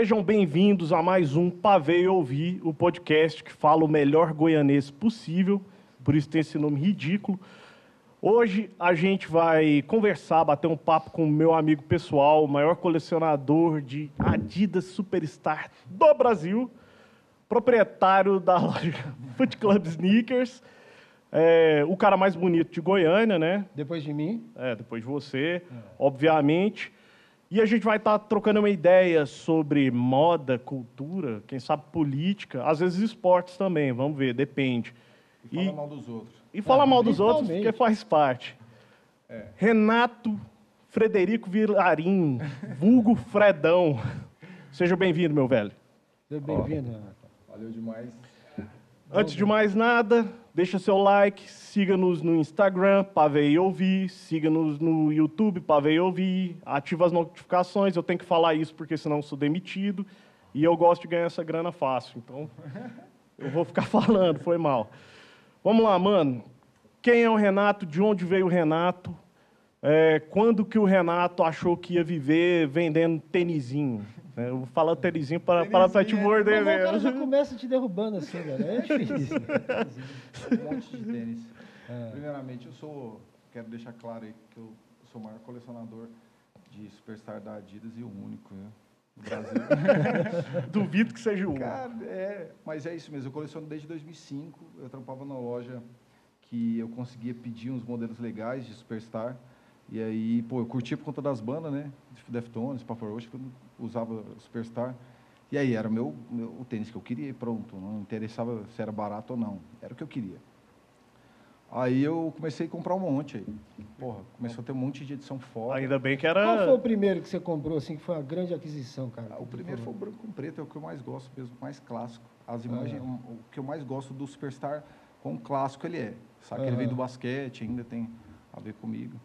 Sejam bem-vindos a mais um Pavei Ouvir, o podcast que fala o melhor goianês possível, por isso tem esse nome ridículo. Hoje a gente vai conversar, bater um papo com o meu amigo pessoal, o maior colecionador de Adidas Superstar do Brasil, proprietário da loja Foot Club Sneakers, é, o cara mais bonito de Goiânia, né? Depois de mim. É, depois de você, obviamente. E a gente vai estar trocando uma ideia sobre moda, cultura, quem sabe política, às vezes esportes também, vamos ver, depende. E fala mal dos outros. E fala Ah, mal dos outros porque faz parte. Renato Frederico Vilarim, vulgo Fredão. Seja bem-vindo, meu velho. Seja bem-vindo, Renato. Valeu demais. Antes de mais nada, deixa seu like, siga-nos no Instagram, Pavei Ouvir, siga-nos no YouTube, Pavei Ouvir, ativa as notificações, eu tenho que falar isso porque senão sou demitido e eu gosto de ganhar essa grana fácil, então eu vou ficar falando, foi mal. Vamos lá, mano. Quem é o Renato? De onde veio o Renato? É, quando que o Renato achou que ia viver vendendo tênisinho? É, Eu vou falar tênisinho para, para, para te Tênisinho, morder Mas aí o cara já mesmo. começa te derrubando assim, velho. É difícil. Um monte de tênis. Primeiramente, eu sou. Quero deixar claro aí que eu sou o maior colecionador de Superstar da Adidas e o único, né? No Brasil. Duvido que seja o Cara, é. Mas é isso mesmo. Eu coleciono desde 2005. Eu trampava na loja que eu conseguia pedir uns modelos legais de Superstar. E aí, pô, eu curtia por conta das bandas, né? Deftones, Papa Roach, usava Superstar. E aí, era o meu, meu, o tênis que eu queria e pronto. Não interessava se era barato ou não. Era o que eu queria. Aí eu comecei a comprar um monte aí. Porra, começou a ter um monte de edição foda. Ainda bem que Qual foi o era. primeiro que você comprou, assim, que foi uma grande aquisição, cara? Ah, O primeiro foi o branco com preto, é o que eu mais gosto mesmo, mais clássico. As imagens, Aham. o que eu mais gosto do Superstar, quão clássico ele é. Sabe que ele veio do basquete, ainda tem a ver comigo.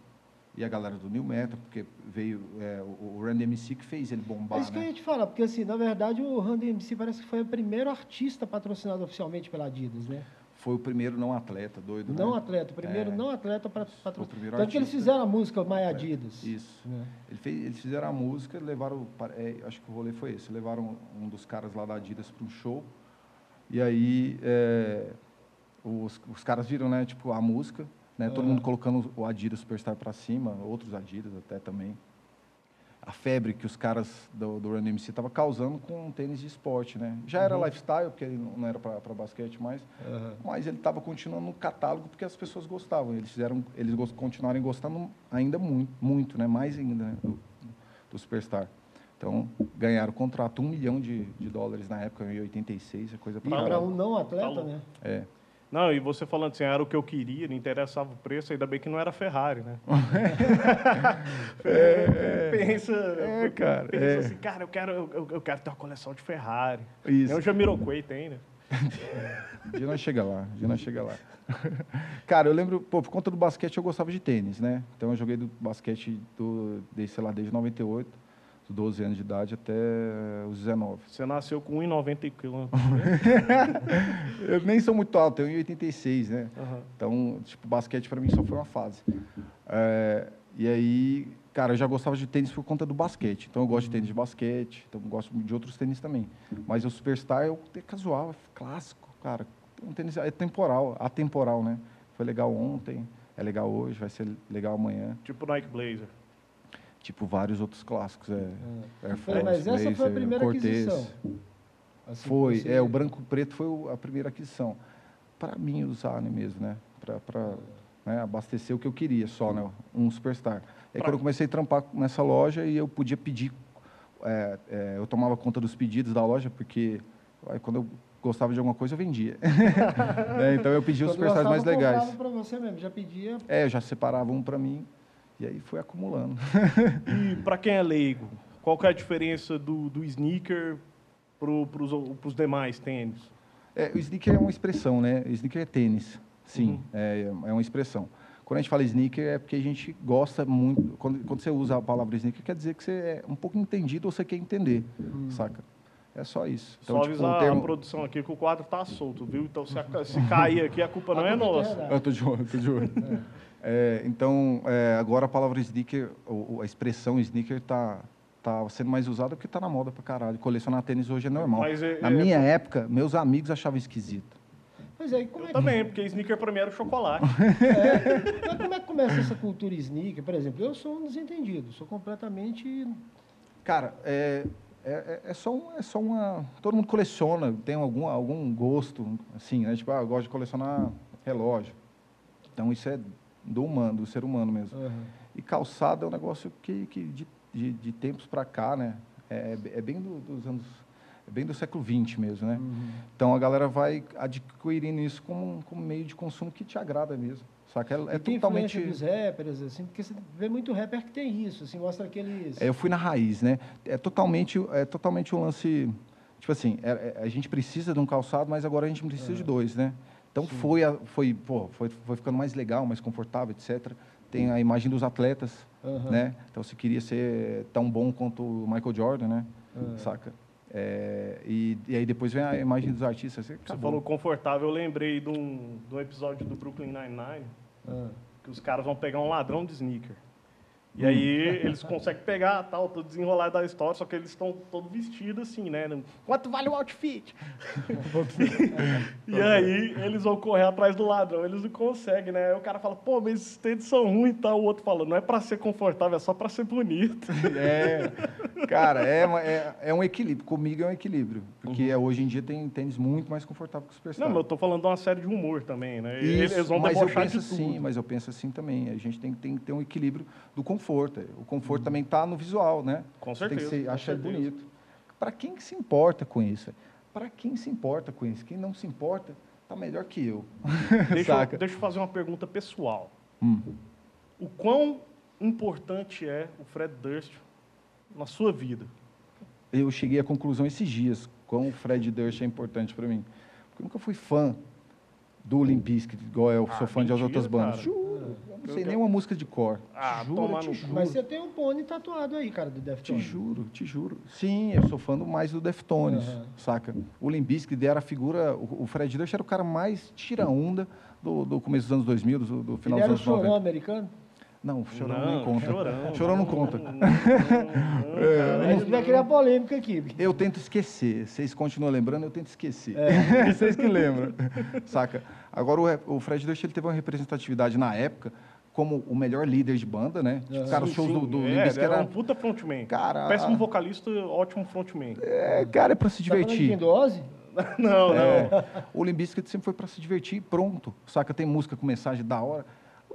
E a galera do New Metal, porque veio é, o, Randy MC que fez ele É bombar, isso que eu né? ia te falar, porque assim, na verdade o Randy MC parece que foi o primeiro artista patrocinado oficialmente pela Adidas, né? Foi o primeiro não atleta, doido, Não né? atleta, o primeiro É. não atleta para patrocinar. Tanto que eles fizeram a música My Adidas. Isso. né? Ele fez, eles fizeram a música, levaram, é, acho que o rolê foi esse, levaram um dos caras lá da Adidas para um show, e aí é, os, os caras viram, né, tipo, a música, né, todo Ah. mundo colocando o Adidas Superstar para cima, outros Adidas até também. A febre que os caras do, do Run MC estavam causando com tênis de esporte, né? Já era lifestyle, porque ele não era para basquete mais, Aham. mas ele estava continuando no catálogo porque as pessoas gostavam. Eles fizeram, eles continuarem gostando ainda muito, muito, né? Mais ainda né? do, do Superstar. Então ganharam o contrato um milhão de, de dólares na época em 86, é coisa E pra para caralho. um não atleta, Falou. né? É. Não, e você falando assim, era o que eu queria, não interessava o preço, ainda bem que não era Ferrari, né? pensa, É, cara, pensa é. assim, cara, eu quero, eu, eu quero ter uma coleção de Ferrari. Isso. Nem o Jamiroquai tem, né? Dia nós chega lá, dia nós chega lá. Cara, eu lembro, pô, por conta do basquete eu gostava de tênis, né? Então eu joguei do basquete do, desde, sei lá, desde 98, dos 12 anos de idade até os 19. Você nasceu com 1,90 kg. Eu nem sou muito alto, tenho 1,86, né? Aham. Então, tipo, basquete para mim só foi uma fase. É, e aí, cara, eu já gostava de tênis por conta do basquete. Então, eu gosto de tênis de basquete, então eu gosto de outros tênis também. Mas o Superstar é é casual, é clássico, cara. Um tênis é temporal, atemporal, né? Foi legal ontem, é legal hoje, vai ser legal amanhã. Tipo Nike Blazer. Tipo, vários outros clássicos. É, Air Falei, Force, mas essa foi a primeira Cortez. aquisição. Assim, Foi, você- é, o branco preto foi a primeira aquisição. Para mim usar né, mesmo, né? Para né, abastecer o que eu queria só, né? Um Superstar. Pra- quando eu comecei a trampar nessa loja e eu podia pedir, é, é, eu tomava conta dos pedidos da loja, porque aí, quando eu gostava de alguma coisa, eu vendia. É, então eu pedia os Superstars mais legais. pra você mesmo, já pedia. É, eu já separava um para mim e aí foi acumulando. E para quem é leigo, qual que é a diferença do, do sneaker para os demais tênis? É, o sneaker é uma expressão, né? O sneaker é tênis, sim, Uhum. é, é uma expressão. Quando a gente fala sneaker é porque a gente gosta muito. Quando, quando você usa a palavra sneaker, quer dizer que você é um pouco entendido ou você quer entender, saca? É só isso. Só tipo, avisar termo- a produção aqui que o quadro tá solto, viu? Então se, a- se cair aqui, a culpa não A é nossa. Eu tô de olho, tô de olho. É, então, é, agora a palavra sneaker, ou, a expressão sneaker está tá sendo mais usada porque tá na moda pra caralho. Colecionar tênis hoje é normal. Mas é- na é- minha época, meus amigos achavam esquisito. Pois é, como Eu é que, também, porque sneaker pra mim era chocolate. mas como é que começa essa cultura sneaker? Por exemplo, eu sou um desentendido, sou completamente. Cara, é, é, é- é só, um- é só uma. Todo mundo coleciona, tem algum, algum gosto, assim, né? Tipo, ah, eu gosto de colecionar relógio. Então isso é do humano, do ser humano mesmo. Aham. E calçado é um negócio que, que de, de, de tempos para cá, né? É, é bem do- dos anos. É bem do século XX mesmo, né? Uhum. Então a galera vai adquirindo isso como, como meio de consumo que te agrada mesmo. Saca? É, é tem totalmente. dos rappers, assim, porque você vê muito rapper que tem isso, assim, mostra aqueles. É, eu fui na raiz, né? É totalmente, é totalmente um lance. Tipo assim, é- é- a gente precisa de um calçado, mas agora a gente precisa de dois, né? Então foi, a- foi, pô, foi, foi ficando mais legal, mais confortável, etc. Tem a imagem dos atletas, Aham. né? Então você queria ser tão bom quanto o Michael Jordan, né? Ah. Saca? É, e, e aí depois vem a imagem dos artistas. Você, falou confortável, eu lembrei de um, de um episódio do Brooklyn Nine-Nine, Ah. que os caras vão pegar um ladrão de sneaker. E Hum. aí eles conseguem pegar, tal, todo desenrolado da história, só que eles estão todos vestidos assim, né? Quanto vale o outfit? e aí eles vão correr atrás do ladrão, eles não conseguem, né? Aí o cara fala, pô, mas esses tênis são ruins e tal. O outro fala, não é pra ser confortável, é só pra ser bonito. É, cara, é, é, é um equilíbrio. Comigo é um equilíbrio. Porque hoje em dia tem tênis muito mais confortável que o Superstar. Uhum. Não, mas eu tô falando de uma série de humor também, né? Isso, eles vão mas eu penso assim, mas eu penso assim também. A gente tem, que- tem que ter um equilíbrio do conforto. O conforto Uhum. também está no visual, né? Com Você tem que certeza, achar certeza. bonito. Para quem que se importa com isso? Para quem se importa com isso? Quem não se importa, tá melhor que eu. Deixa, eu, deixa eu fazer uma pergunta pessoal. Hum. O quão importante é o Fred Durst na sua vida? Eu cheguei à conclusão esses dias quão o Fred Durst é importante para mim. Porque eu nunca fui fã do Limp Bizkit, igual eu Ah, sou fã de as mentira, outras bandas. cara. Juro, eu não Eu sei quero- nenhuma música de cor. Ah, te juro, toma te juro. Mas você tem um pônei tatuado aí, cara, do Te Deftones. juro, te juro. Sim, eu sou fã do mais do Deftones, Aham. saca? O Limp Bizkit era a figura... O, o Fred Durst era o cara mais tira-onda do, do começo dos anos 2000, do, do final Ele era o dos anos chorão 90. americano? Não, o Chorão Não, nem conta. Chorão. Chorão não conta. Não, não, não, cara, A gente vai criar polêmica aqui. Eu tento esquecer. Vocês continuam lembrando, eu tento esquecer. É. Vocês que lembram. Saca? Agora, o, re- o Fred Durst ele teve uma representatividade na época como o melhor líder de banda, né? Tipo, cara, os Sim, shows do, sim. do é, Limp Bizkit era era... um puta frontman. Cara, Péssimo vocalista, ótimo frontman. É, cara, é pra se Tá divertir. quem, do Ozzy? Não, não. É, o Limp Bizkit sempre foi pra se divertir e pronto. Saca? Tem música com mensagem da hora.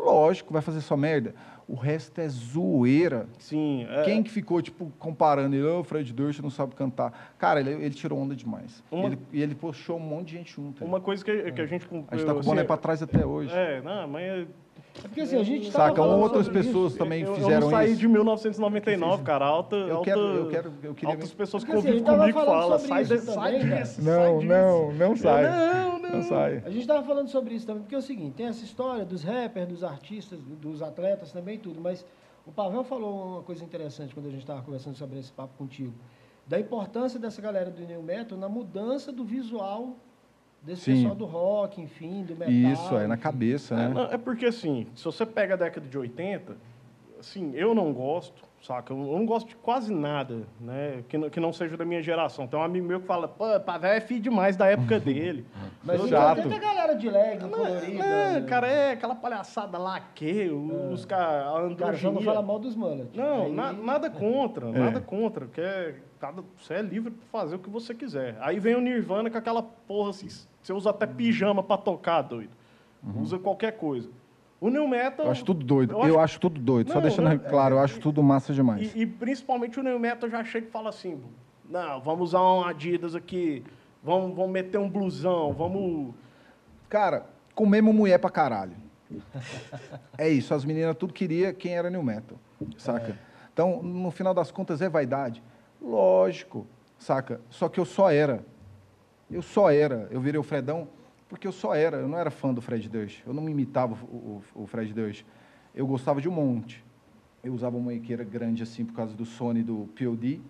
Lógico, vai fazer só merda. O resto é zoeira. Sim. é- Quem que ficou, tipo, comparando ele, "Ô, o Fred Durst não sabe cantar. Cara, ele, ele tirou onda demais. Uma- Ele- e ele puxou um monte de gente junto. Uma coisa que, que a gente... A gente tá com o boné pra trás até hoje. É, não, mas... É porque assim, a gente tava Saca? falando Outras sobre pessoas isso. também eu, eu fizeram não saí isso. de 1999, cara. Alta, Eu alta, quero- eu quero- eu queria- altas pessoas que Porque, assim, convivem a gente tava comigo falam, sai, isso de, sai cara. disso, sai disso. não sai. Não, não. Não sai. A gente estava falando sobre isso também, porque é o seguinte, tem essa história dos rappers, dos artistas, dos atletas também, tudo, mas o Pavel falou uma coisa interessante quando a gente estava conversando sobre esse papo contigo, da importância dessa galera do New Metal na mudança do visual desse Sim. pessoal do rock, enfim, do metal. Isso, é na cabeça, É, né? não, é porque assim, se você pega a década de 80, assim, eu não gosto, saca? Eu não gosto de quase nada, né? Que não, que não seja da minha geração. Tem um amigo meu que fala, pô, Pavel é filho demais da época dele. Mas Eu- não Chato. tem a galera de leg colorida. Não, cara, é aquela palhaçada lá que os caras, Cara, só não fala mal dos mullets. Não, Aí- na- nada contra, É. nada contra. Que é, cada, você é livre para fazer o que você quiser. Aí vem o Nirvana com aquela porra assim, você usa até pijama para tocar, doido. Usa qualquer coisa. O New Metal... Uhum. Eu acho tudo doido. eu Eu acho- acho, tudo doido. Só Não, deixando não, claro, eu acho tudo massa demais. E, e principalmente o New Metal eu já chega e fala assim, não, vamos usar um Adidas aqui, vamos, vamos meter um blusão, vamos... Cara, comemos mulher pra caralho. É isso, as meninas tudo queria quem era new metal, saca? Então, no final das contas, é vaidade? Lógico, saca? Só que eu só era. Eu só era. Eu virei o Fredão porque eu só era. Eu não era fã do Fred Durst. Eu não me imitava o, o, o Fred Durst. Eu gostava de um monte. Eu usava uma equeira grande assim por causa do Sony do POD.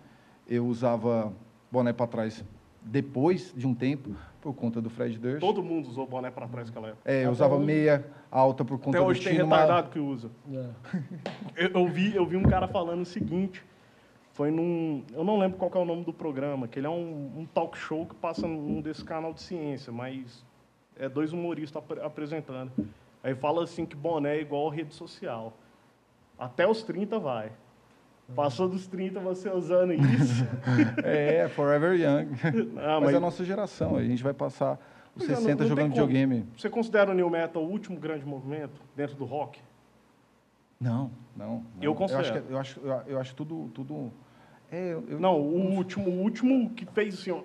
Eu usava boné para trás depois de um tempo por conta do Fred Durst. Todo mundo usou boné para trás naquela época. É, eu usava hoje. meia alta por conta Até hoje do tem Tino, mas- retardado que usa. É. Eu, eu vi, eu vi um cara falando o seguinte: Foi num. Eu não lembro qual é o nome do programa, que ele é um, um talk show que passa num desse canal de ciência, mas é dois humoristas ap apresentando. Aí fala assim que boné é igual rede social. Até os 30 vai. Passou dos 30 você usando isso. é, Forever Young. Ah, mas, mas- é a nossa geração, a gente vai passar os Pois é, não- 60 não jogando como. videogame. Você considera o New Metal o último grande movimento dentro do rock? Não, não. não. Eu considero. acho, eu acho, eu, eu acho tudo. tudo é, eu, eu- Não, o último, o último que fez assim, ó,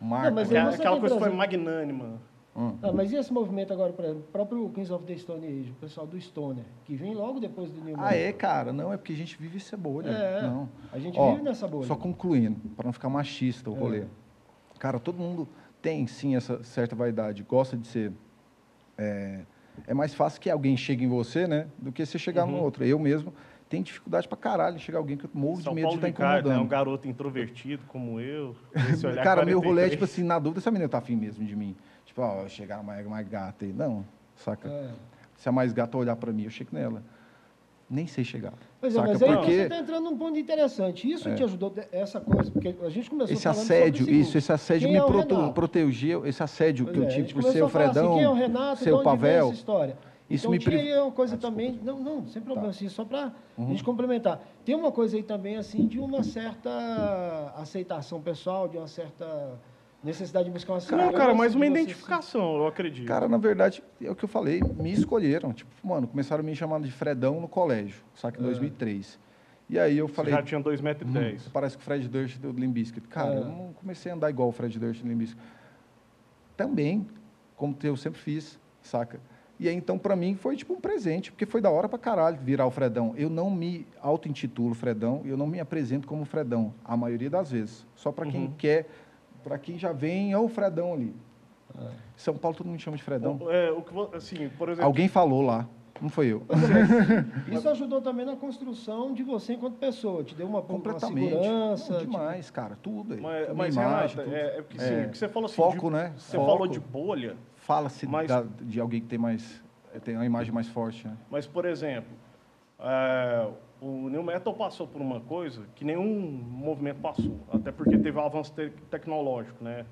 Marca. Não, mas aquela, você aquela tem, coisa foi magnânima. Hum. Ah, mas e esse movimento agora, por exemplo, o próprio Kings of the Stone Age, o pessoal do Stoner, que vem logo depois do New Ah, é, cara? Não, é porque a gente vive essa bolha. É, não. a gente Ó, vive nessa bolha. Só concluindo, para não ficar machista o É. rolê. Cara, todo mundo tem sim essa certa vaidade, gosta de ser. É, é mais fácil que alguém chegue em você, né? Do que você chegar Uhum. no outro. Eu mesmo tenho dificuldade pra caralho de chegar alguém que eu morro São de medo Paulo de estar Ricardo, né? incomodando. Um garoto introvertido como eu. esse olhar Cara, meu rolê é 43. tipo assim, na dúvida se a menina tá afim mesmo de mim. Tipo, ó, chegar mais, mais gata aí. Não, saca? É. Se a mais gata olhar pra mim, eu chego nela. Nem sei chegar. Pois é, saca? mas aí Porque você está entrando num ponto interessante. Isso te ajudou, essa coisa, porque a gente começou esse falando assédio, sobre isso, esse assédio quem me é protegeu, esse assédio Pois que é, eu a tive gente por começou ser o a falar assim, Fredão, quem é o Renato, ser o Pavel. essa história. Isso então me tinha priv- aí uma coisa Ah, desculpa. também, não, não, sem problema, Tá. assim, só para a Uhum. gente complementar. Tem uma coisa aí também, assim, de uma certa aceitação pessoal, de uma certa necessidade de buscar uma Não, segurança cara, mas uma você se- identificação, eu acredito. Cara, na verdade, é o que eu falei, me escolheram. Tipo, mano, começaram a me chamar de Fredão no colégio, saca, em 2003. E aí eu Você falei, já tinha 2,10 metros. e Hum, dez. Você parece que o Fred Durst do Limp Bizkit. Cara, É. eu não comecei a andar igual o Fred Durst do Limp Bizkit. Também, como eu sempre fiz, saca? E aí, então, pra mim, foi tipo um presente, porque foi da hora pra caralho virar o Fredão. Eu não me auto-intitulo Fredão, eu não me apresento como Fredão, a maioria das vezes. Só pra quem Uhum. quer, pra quem já vem, é o Fredão ali. São Paulo todo mundo chama de Fredão. É, o que, assim, por exemplo, Alguém falou lá, não foi eu. Isso ajudou também na construção de você enquanto pessoa, te deu uma, uma Completamente. segurança. Não, tipo, demais, cara, tudo aí. mas, mas imagem, Renata, tudo. é, é porque, assim, É. o que você falou assim, Foco, de, né? Você Foco. falou de bolha, Fala-se Mas- da- de alguém que tem mais tem uma imagem mais forte, né? mas, por exemplo, é, o New Metal passou por uma coisa que nenhum movimento passou, até porque teve um avanço te- tecnológico, né?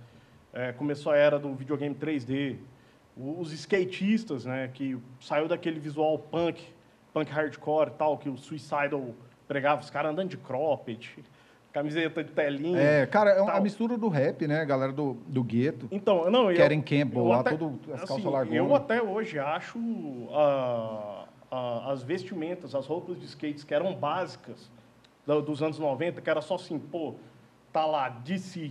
É, começou a era do videogame 3D, o- os skatistas, né, que saiu daquele visual punk, punk hardcore e tal, que o Suicidal pregava, os caras andando de cropped, camiseta de telinha. É, cara, é uma mistura do rap, né? A galera do, do gueto. Então, não, eu, Karen Campbell eu lá, até- todo as calças assim, largonas. Eu até hoje acho ah, ah, as vestimentas, as roupas de skates que eram básicas dos anos 90, que era só assim, pô, tá lá, DC,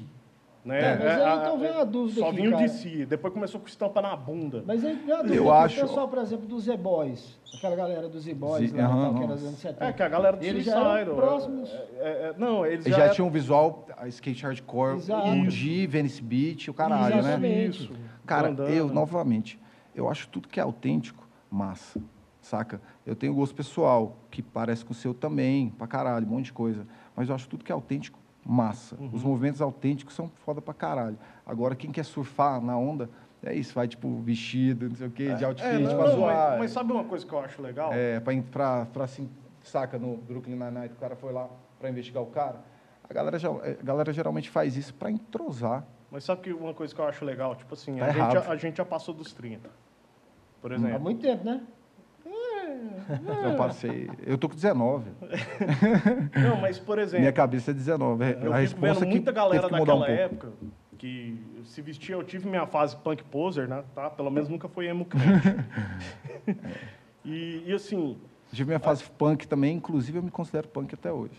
né? É, mas aí, a- então, vem a- uma dúvida Só aqui, vinha o cara. DC, depois começou com estampa na bunda. Mas aí, já Eu eu acho- o pessoal, por exemplo, dos Z-Boys, aquela galera dos Z-Boys Z- lá, tal, que era dos anos 70. É, que a galera do Eles Suicidal. próximos. é, é, é, não, eles Eles já, já tinham um visual a skate hardcore, Exato. indie, Venice Beach, o caralho, né? Exatamente. Isso. Cara, Bandana. eu, novamente, eu acho tudo que é autêntico massa, saca? Eu tenho gosto pessoal, que parece com o seu também, pra caralho, um monte de coisa. Mas eu acho tudo que é autêntico massa. Os movimentos autênticos são foda pra caralho. Agora, quem quer surfar na onda, é isso, vai, tipo, vestido, não sei o quê, de outfit, É, não, pra não, zoar. mas, mas sabe uma coisa que eu acho legal? É, pra, pra, pra assim, saca, no Brooklyn Nine-Nine, o cara foi lá pra investigar o cara. A galera, já- é, a galera geralmente faz isso pra entrosar. Mas sabe que uma coisa que eu acho legal? Tipo assim, Tá a, gente, já- a gente já passou dos 30. Por Há exemplo. muito tempo, né? Eu passei. Eu tô com 19. Não, mas por exemplo. Minha cabeça é 19. É Eu a fico vendo que muita galera que um daquela pouco. época que se vestia, eu tive minha fase punk poser, né? Tá? Pelo menos nunca fui emo e, e assim, Tive minha fase punk também, inclusive eu me considero punk até hoje.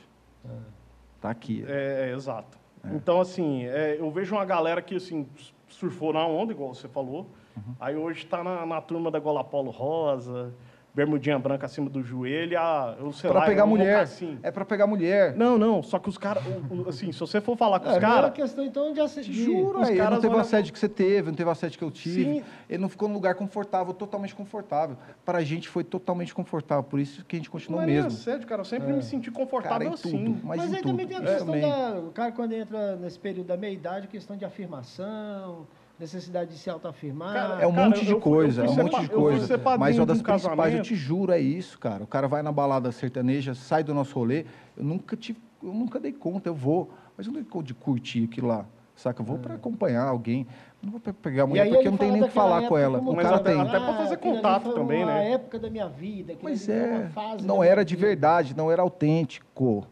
Tá aqui. é, é, exato. Então, assim, é, eu vejo uma galera que assim, surfou na onda, igual você falou. Uhum. Aí hoje está na, na turma da Gola Polo Rosa, bermudinha branca acima do joelho, a, eu sei Pra lá, pegar um mulher. mocassim. É pra pegar mulher. Não, não, só que os caras, assim, se você for falar com É, os não era caras, questão, então, de assédio. Juro, os aí, caras não teve o assédio que você teve, não teve o assédio que eu tive. Sim. Ele não ficou num lugar confortável, totalmente confortável. Para a gente foi totalmente confortável, por isso que a gente continuou não é mesmo. assédio, cara, eu sempre me senti Cara, confortável em assim. tudo. Mas, Mas, aí tudo. também tem a questão também. da. O cara, quando entra nesse período da meia-idade, questão de afirmação. Necessidade de se autoafirmar. Cara, É um Cara, monte de eu coisa, eu é um monte de eu coisa. Mas uma um das principais, eu casamento. te juro, é isso, cara. O cara vai na balada sertaneja, sai do nosso rolê. Eu nunca tive, eu nunca dei conta, eu vou. Mas eu não dei conta de curtir aquilo lá. Saca? Eu vou para acompanhar alguém. Não vou pe- pegar a É. Mulher porque eu não tenho nem o que falar com ela. O Mas cara até- tem. até pra fazer contato também, uma né? época da minha vida. Pois é, não era de verdade, não era autêntico.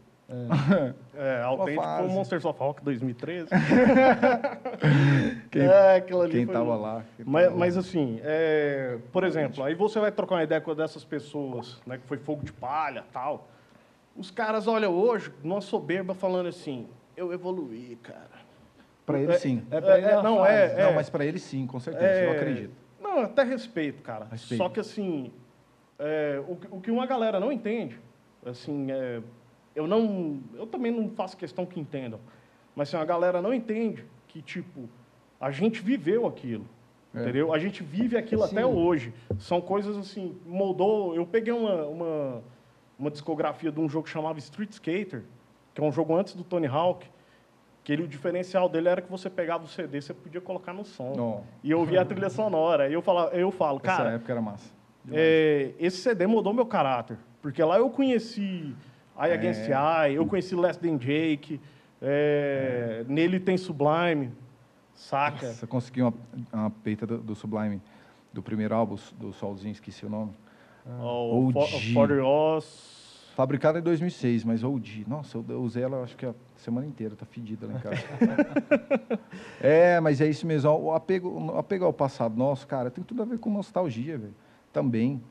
É, autêntico foi o. Monsters of Rock 2013. Quem- é, aquilo ali Quem tava lá. quem Mas, tava lá. mas assim, é, por exemplo, aí você vai trocar uma ideia com dessas pessoas, né, que foi fogo de palha tal. Os caras olham hoje, numa soberba, falando assim, eu evoluí, cara. Pra ele É- sim. É ele É, é, uma não, fase. é- Não, mas pra ele sim, com certeza, eu É, acredito. Não, até respeito, cara. Respeito. Só que assim, é, o, que- o que uma galera não entende, assim, é, eu não, eu também não faço questão que entendam, mas assim, a galera não entende que tipo a gente viveu aquilo, É. entendeu? A gente vive aquilo Sim. até hoje. São coisas assim, moldou. Eu peguei uma, uma uma discografia de um jogo que chamava Street Skater, que é um jogo antes do Tony Hawk. Que ele, o diferencial dele era que você pegava o CD, você podia colocar no som. Não. E eu ouvia a trilha sonora. Aí eu, falo, eu falo, Essa cara, época era massa. É, esse CD mudou meu caráter. Porque lá eu conheci I Against É. I, eu conheci Less Than Jake, é, nele tem Sublime, saca? Nossa, eu consegui uma, uma peita do, do Sublime, do primeiro álbum, do Solzinho, esqueci o nome. O For, OG. For Oz. Fabricada em 2006, mas OG. Nossa, eu, eu usei ela acho que a semana inteira, tá fedida lá em casa. é, mas é isso mesmo. O apego, o apego ao passado nosso, cara, tem tudo a ver com nostalgia, velho. Também,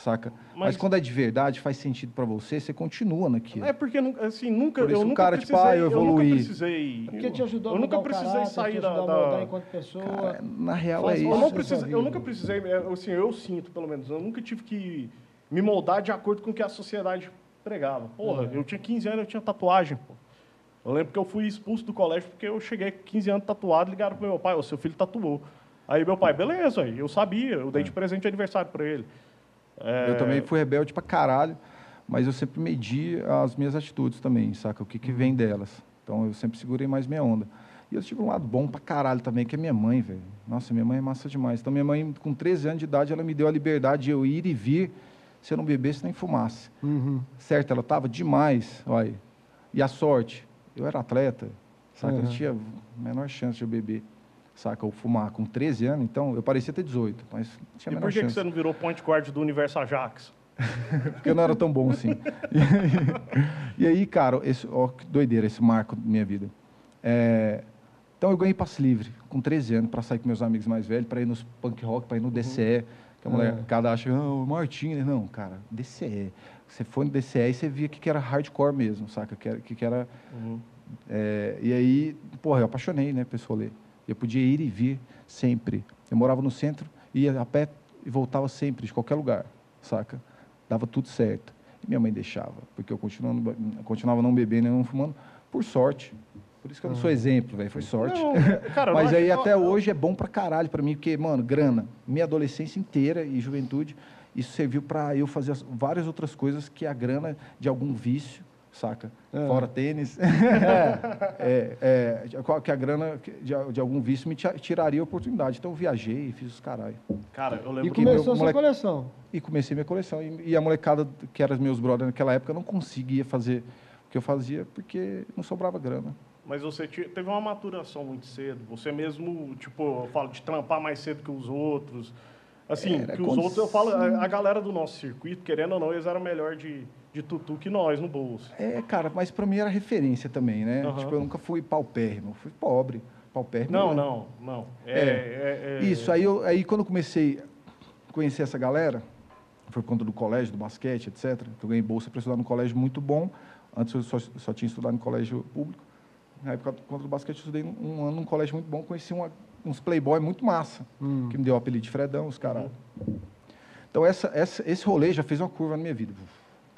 saca? Mas, Mas- quando é de verdade, faz sentido pra você, você continua naquilo. É porque, assim, nunca, Por isso eu nunca cara, tipo, precisei... ah, eu nunca evoluí. precisei... Porque te ajudou a eu mudar nunca precisei caráter, sair te da... ajudou a da- moldar enquanto pessoa. Cara, na real Faz é Eu não, isso. da sua precisei, eu nunca precisei, é, assim, eu sinto pelo menos, eu nunca tive que me moldar de acordo com o que a sociedade pregava. Porra, Uhum. eu tinha 15 anos, eu tinha tatuagem, pô. Eu lembro que eu fui expulso do colégio porque eu cheguei com 15 anos tatuado, ligaram pro meu pai, o seu filho tatuou. Aí meu pai, beleza, aí, eu sabia, eu dei de presente de aniversário para ele. É, Eu também fui rebelde pra caralho, mas eu sempre medi as minhas atitudes também, saca? O que, que vem delas. Então eu sempre segurei mais minha onda. E eu tive um lado bom pra caralho também, que é minha mãe, velho. Nossa, minha mãe é massa demais. Então minha mãe, com 13 anos de idade, ela me deu a liberdade de eu ir e vir se eu não bebesse nem fumasse. Uhum. Certo? Ela tava demais, olha. E a sorte, eu era atleta, saca? Eu Uhum. não tinha a menor chance de eu beber, saca? Ou fumar com 13 anos, então eu parecia ter 18, mas tinha E por que, que você não virou point guard do Universo Ajax? Porque eu não era tão bom assim. E aí, e aí, cara, esse, ó, que doideira esse marco da minha vida. É, então eu ganhei passe livre com 13 anos para sair com meus amigos mais velhos, para ir nos punk rock, para ir no DCE. Que a mulher, É. cada acha, ah, o Martinho. Não, cara, DCE. Você foi no DCE e você via que, que era hardcore mesmo, saca? Que, era- que, que era. é, e aí, porra, eu apaixonei, né, pessoal ler. Eu podia ir e vir sempre. Eu morava no centro, ia a pé e voltava sempre, de qualquer lugar, saca? Dava tudo certo. E minha mãe deixava, porque eu continuava, continuava não bebendo e não fumando, por sorte. Por isso que eu não sou exemplo, velho, foi sorte. Não, cara, Mas não aí até hoje é bom pra caralho pra mim, porque, mano, grana, minha adolescência inteira e juventude, isso serviu pra eu fazer as- várias outras coisas que a grana de algum vício, saca? É. Fora tênis. é, é, qual- que a grana de, de algum vício me ti- tiraria a oportunidade. Então eu viajei, fiz os caralho. Cara, eu E lembro que... come- começou a sua moleque- coleção. E comecei minha coleção. E, e a molecada, que era meus brothers naquela época, não conseguia fazer o que eu fazia porque não sobrava grana. Mas você te- teve uma maturação muito cedo. Você mesmo, tipo, eu falo de trampar mais cedo que os outros. Assim, Era que os quando- outros, eu falo, a, a galera do nosso circuito, querendo ou não, eles eram melhor de, de tutu que nós no bolso. É, cara, mas pra mim era referência também, né? Aham. Tipo, eu nunca fui paupérrimo, fui pobre. Paupérrimo. Não, né? não, não. É, É. é- é- Isso, aí, eu, aí quando eu comecei a conhecer essa galera, foi por conta do colégio, do basquete, etc. que Eu ganhei bolsa para estudar num colégio muito bom. Antes eu só, só tinha estudado em colégio público. Na época, por conta do basquete, eu estudei um ano num colégio muito bom. Conheci uma- uns playboy muito massa, Hum. que me deu o apelido de Fredão, os caras. Então, essa, essa- esse rolê já fez uma curva na minha vida.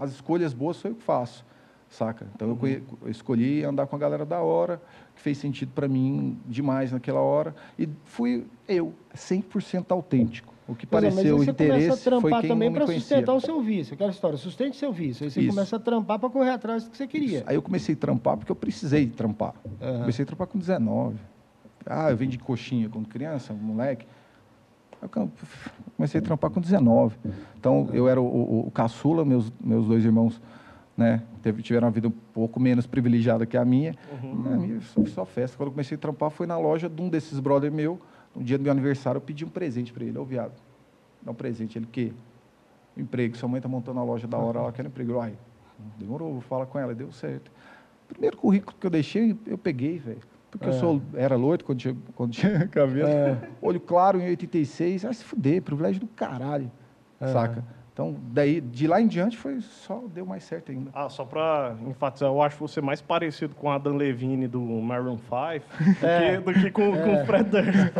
As escolhas boas sou eu que faço, saca? Então, eu, conhe- eu escolhi andar com a galera da hora, que fez sentido para mim demais naquela hora. E fui eu, 100% autêntico. O que Pois é, mas pareceu aí você começa a interesse foi trampar quem também para sustentar o seu vício. Aquela história, sustente seu vício. Aí você Isso. começa a trampar para correr atrás do que você queria. Aí eu comecei a trampar porque eu precisei trampar. Aham. Comecei a trampar com 19. Ah, eu vendi coxinha quando criança, moleque. Eu comecei a trampar com 19. Então, eu era o, o, o caçula, meus, meus dois irmãos né, teve, tiveram uma vida um pouco menos privilegiada que a minha. Uhum. A minha só, só festa. Quando eu comecei a trampar, foi na loja de um desses brother meu. No dia do meu aniversário, eu pedi um presente para ele. Ô, viado, dá um presente. Ele, o quê? Um emprego. Sua mãe está montando a loja da hora, ela quer emprego. Ai, demorou, vou falar com ela, deu certo. Primeiro currículo que eu deixei, eu peguei, velho. Porque é. eu sou, era loiro quando tinha, quando tinha cabelo. É. Olho claro em 86. Ah, se fuder, privilégio do caralho. É. Saca? Então, daí, de lá em diante, foi só deu mais certo ainda. Ah, só para enfatizar, eu acho você mais parecido com a Dan Levine do Maroon 5 é. do, que, do que com, é. com o Fred Durst.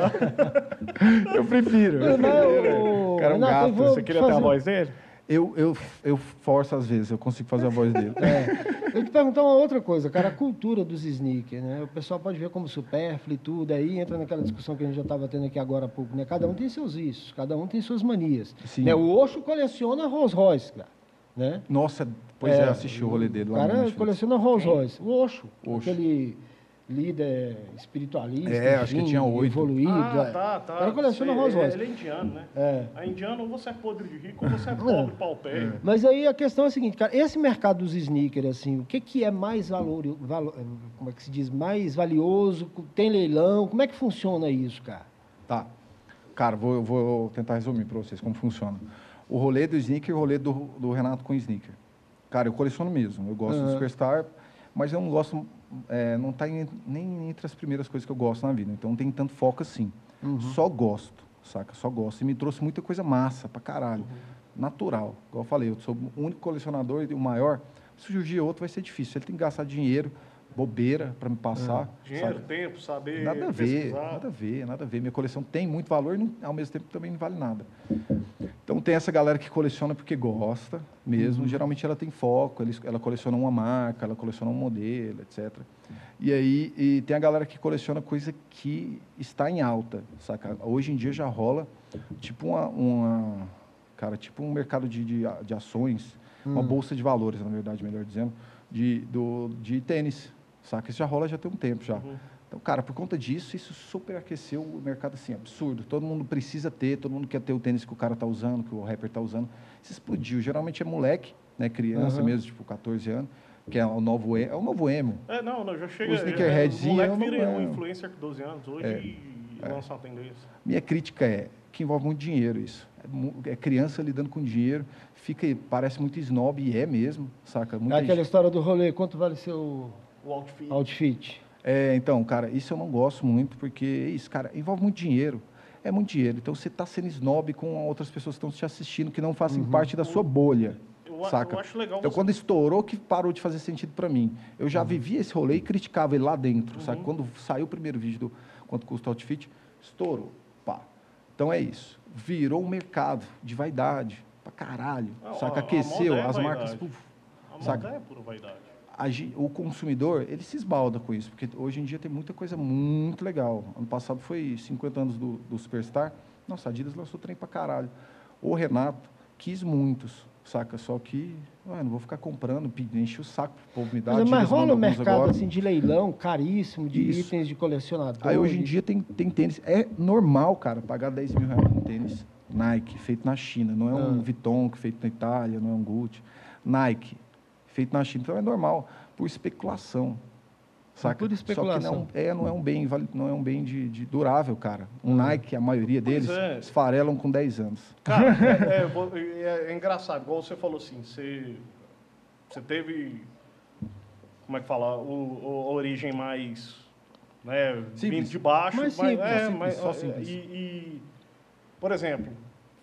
Eu prefiro. Eu prefiro. Cara, um gato. Você queria fazer... ter a voz dele? Eu, eu, eu forço às vezes, eu consigo fazer a voz dele. É. Eu te perguntar uma outra coisa, cara, a cultura dos sneakers, né? O pessoal pode ver como supérfluo e tudo, aí entra naquela discussão que a gente já estava tendo aqui agora há pouco, né? Cada um tem seus vícios, cada um tem suas manias. Sim. Né? O Osho coleciona Rolls Royce, cara. Né? Nossa, pois é, é assisti o rolê dele lá. O cara coleciona Rolls Royce. O Osho, Osho. aquele líder espiritualista, é, acho que tinha oito. evoluído. Ah, tá, tá. O cara coleciona Rolls Royce. Ele é indiano, né? É. A indiano ou você é podre de rico ou você é pobre, é. paupé. É. Mas aí a questão é a seguinte, cara, esse mercado dos sneakers, assim, o que, que é mais valor, valor, como é que se diz, mais valioso, tem leilão, como é que funciona isso, cara? Tá. Cara, vou, vou tentar resumir para vocês como funciona. O rolê do sneaker e o rolê do, do Renato com sneaker. Cara, eu coleciono mesmo. Eu gosto uhum. do Superstar, mas eu não gosto é, não está nem entre as primeiras coisas que eu gosto na vida. Então não tem tanto foco assim. Uhum. Só gosto, saca? Só gosto. E me trouxe muita coisa massa pra caralho. Uhum. Natural. Igual eu falei, eu sou o único colecionador e o maior. Se surgir outro, vai ser difícil. Ele tem que gastar dinheiro bobeira para me passar. É. Dinheiro, sabe? tempo, saber. Nada a ver, nada a ver, nada a ver. Minha coleção tem muito valor e ao mesmo tempo também não vale nada. Então tem essa galera que coleciona porque gosta mesmo. Uhum. Geralmente ela tem foco, ela coleciona uma marca, ela coleciona um modelo, etc. E aí e tem a galera que coleciona coisa que está em alta, saca? Hoje em dia já rola tipo uma, uma cara, tipo um mercado de, de, de ações, uhum. uma bolsa de valores, na verdade, melhor dizendo, de, do, de tênis Saca? Isso já rola já tem um tempo já. Uhum. Então, cara, por conta disso, isso superaqueceu o mercado assim, absurdo. Todo mundo precisa ter, todo mundo quer ter o tênis que o cara tá usando, que o rapper tá usando. Isso explodiu. Geralmente é moleque, né, criança uhum. mesmo, tipo 14 anos, que é o novo emo. É o novo emo. É, não, não, já chega. O sneakerheadzinho. É, o moleque vira um influencer com 12 anos hoje é, e é. lança uma tendência. Minha crítica é que envolve muito dinheiro isso. É, é criança lidando com dinheiro, fica, parece muito snob e é mesmo, saca? Muita é aquela gente... história do rolê, quanto vale seu o outfit. Outfit. É, então, cara, isso eu não gosto muito, porque isso, cara, envolve muito dinheiro. É muito dinheiro. Então, você está sendo snob com outras pessoas que estão te assistindo, que não fazem uhum. parte da sua bolha. Eu, saca? eu acho legal. Então, você... quando estourou, que parou de fazer sentido para mim. Eu já uhum. vivia esse rolê e criticava ele lá dentro, uhum. sabe? Quando saiu o primeiro vídeo do quanto custa o outfit, estourou. Pá. Então, é isso. Virou um mercado de vaidade pra caralho. Ah, saca? A, Aqueceu, é as marcas... Puf, a saca? é pura vaidade o consumidor ele se esbalda com isso, porque hoje em dia tem muita coisa muito legal. Ano passado foi 50 anos do, do Superstar. Nossa, a Adidas lançou trem pra caralho. O Renato quis muitos, saca? Só que, ué, não vou ficar comprando, enche o saco pro povo me dar. Mas, mas rola um mercado agora. assim, de leilão caríssimo, de isso. itens de colecionador. Aí hoje em dia tem, tem tênis. É normal, cara, pagar 10 mil reais num tênis Nike, feito na China. Não é um ah. Vuitton feito na Itália, não é um Gucci. Nike, feito na China. Então é normal, por especulação. Saca? Por especulação. Só que não é, não é um bem, não é um bem de, de durável, cara. Um Nike, a maioria deles, é. esfarelam com 10 anos. Cara, é, é, é, engraçado, igual você falou assim, você, você teve, como é que fala, o, o a origem mais, né, vindo de baixo, mais simples, mas, é, simples, mas, só simples. E, e, por exemplo,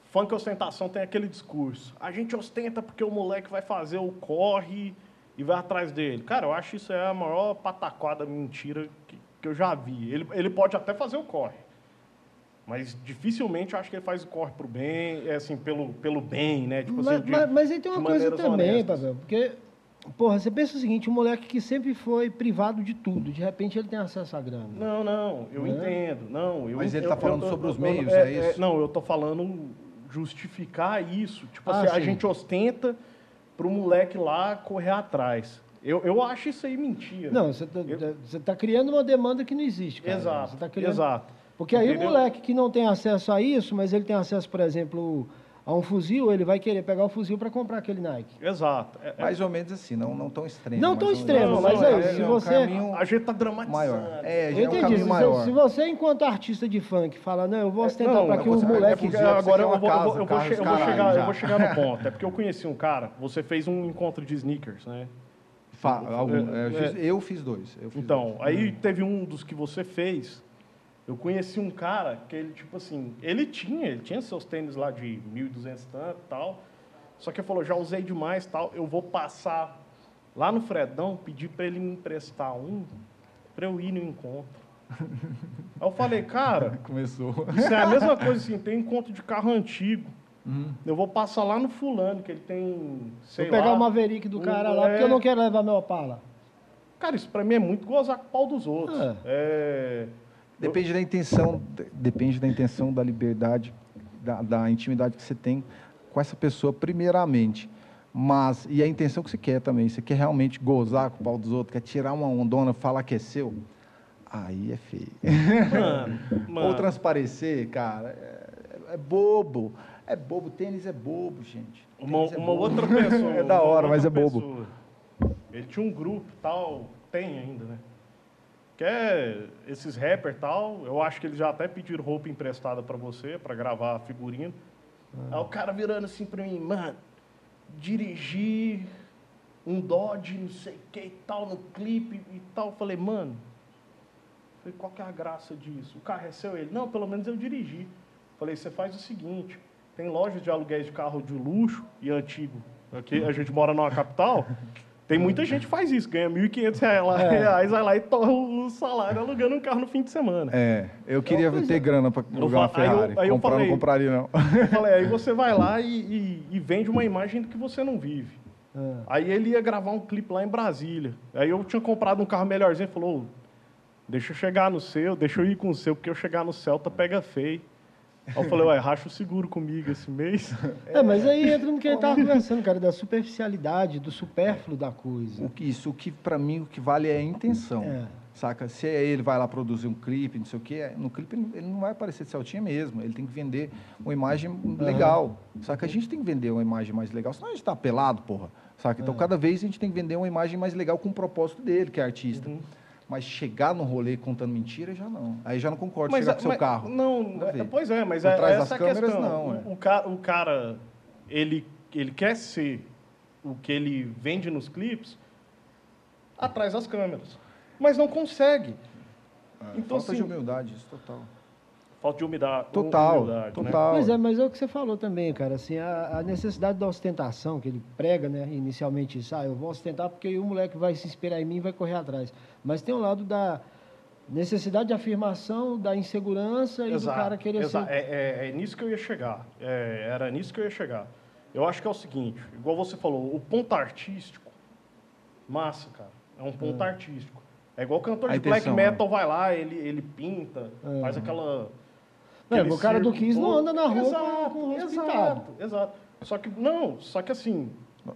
Funk ostentação tem aquele discurso. A gente ostenta porque o moleque vai fazer o corre e vai atrás dele. Cara, eu acho isso é a maior pataquada mentira que, que eu já vi. Ele, ele pode até fazer o corre. Mas dificilmente eu acho que ele faz o corre pro bem, é assim, pelo, pelo bem, né? Tipo, mas, assim, de, mas, mas aí tem uma coisa também. Pavel, porque, porra, você pensa o seguinte, um moleque que sempre foi privado de tudo, de repente ele tem acesso à grana. Não, não, eu é? entendo. Não, eu, mas ele está falando eu, sobre eu, os meios, é, é isso? não, eu estou falando justificar isso. Tipo ah, assim, sim. a gente ostenta para o moleque lá correr atrás. Eu, eu acho isso aí mentira. Não, você está Eu- tá criando uma demanda que não existe, cara. Exato, tá criando... exato. Porque aí Entendeu? o moleque que não tem acesso a isso, mas ele tem acesso, por exemplo, a um fuzil, ele vai querer pegar o fuzil para comprar aquele Nike. Exato. É- é- Mais ou menos assim, não, não tão extremo. Não tão extremo, menos. mas é é isso, se um você- caminho a gente tá dramatizando. maior. É, já Eu é um entendi. caminho Se, maior. se você, enquanto artista de funk, fala, não, eu vou ostentar não, para é que os você- moleques... é você agora eu vou, chegar, já. eu vou chegar no ponto. É porque eu conheci um cara, você fez um encontro de sneakers, né? Fa- algum- É, é, eu, fiz, eu fiz dois. eu fiz Então, dois. aí teve um dos que você fez. Eu conheci um cara que ele, tipo assim, ele tinha, ele tinha seus tênis lá de 1.200 e tanto tal. Só que ele falou, já usei demais tal, eu vou passar lá no Fredão, pedir para ele me emprestar um, para eu ir no encontro. Aí eu falei, cara, Começou. isso é a mesma coisa assim, tem encontro de carro antigo. Uhum. Eu vou passar lá no fulano, que ele tem, sei Vou pegar lá, o Maverick do um- cara lá, porque é. eu não quero levar meu Opala. Cara, isso pra mim é muito gozar com o pau dos outros. É. É, Depende da intenção, de- depende da intenção, da liberdade, da, da intimidade que você tem com essa pessoa, primeiramente. Mas, e a intenção que você quer também. Você quer realmente gozar com o pau dos outros, quer tirar uma ondona, falar que é seu. Aí é feio. Mano, mano. Ou transparecer, cara, é, é bobo. É bobo, tênis é bobo, gente. Uma, é uma bobo. outra pessoa. É da hora, mas é bobo. pessoa. Ele tinha um grupo tal, tem ainda, né? Que é esses rappers tal. Eu acho que eles já até pediram roupa emprestada pra você, pra gravar figurino. Ah. Aí o cara virando assim pra mim, mano, dirigir um Dodge, não sei o que e tal, no clipe e tal. Eu falei, mano, falei, qual que é a graça disso? O carro é seu? Ele, não, pelo menos eu dirigi. Falei, você faz o seguinte, tem lojas de aluguéis de carro de luxo e antigo. Aqui a gente mora numa capital, tem muita gente que faz isso, ganha 1.500 reais, É. reais, vai lá e torra o salário alugando um carro no fim de semana. É, eu queria Pois ter é. grana para Eu alugar uma fa- aí eu- Ferrari. aí eu Comprar, falei- não compraria, não. Eu falei, aí você vai lá e, e- e vende uma imagem do que você não vive. Ah. Aí ele ia gravar um clipe lá em Brasília. Aí eu tinha comprado um carro melhorzinho e falou, "Ô, deixa eu chegar no seu, deixa eu ir com o seu, porque eu chegar no Celta pega feio. Aí eu falei, ué, racha o seguro comigo esse mês. É, mas aí entra no que a gente tava conversando, cara, da superficialidade, do supérfluo da coisa. O que, isso, o que para mim, o que vale é a intenção. É. Saca? Se ele vai lá produzir um clipe, não sei o quê, no clipe ele ele não vai aparecer de Celtinha mesmo. Ele tem que vender uma imagem legal. Saca? A gente tem que vender uma imagem mais legal, senão a gente tá pelado, porra. Saca? Então, cada vez a gente tem que vender uma imagem mais legal com o propósito dele, que é artista. Uhum. Mas chegar no rolê contando mentira, já não. Aí já não concordo chegar com o seu mas- carro. Não, a é- pois é, mas é, essa é câmeras, questão. não, o, é. o cara, o cara ele, ele quer ser o que ele vende nos clipes atrás das câmeras, mas não consegue. então, Falta assim, de humildade, isso total. Falta de umidade. Total, humildade, né? total. Pois é, mas é o que você falou também, cara, assim, a, a necessidade da ostentação, que ele prega, né, inicialmente isso, ah, eu vou ostentar porque aí o moleque vai se inspirar em mim e vai correr atrás. Mas tem o lado da necessidade de afirmação, da insegurança e do cara querer exato. ser... É, é- é nisso que eu ia chegar. É, era nisso que eu ia chegar. Eu acho que é o seguinte, igual você falou, o ponto artístico, massa, cara. É um ponto artístico. É igual o cantor A de black intenção, né? metal vai lá, ele, ele pinta, É. faz aquela. É, o cara do circo 15 não anda na rua exato, com o rosto exato, pintado. exato. Só que, não, só que assim.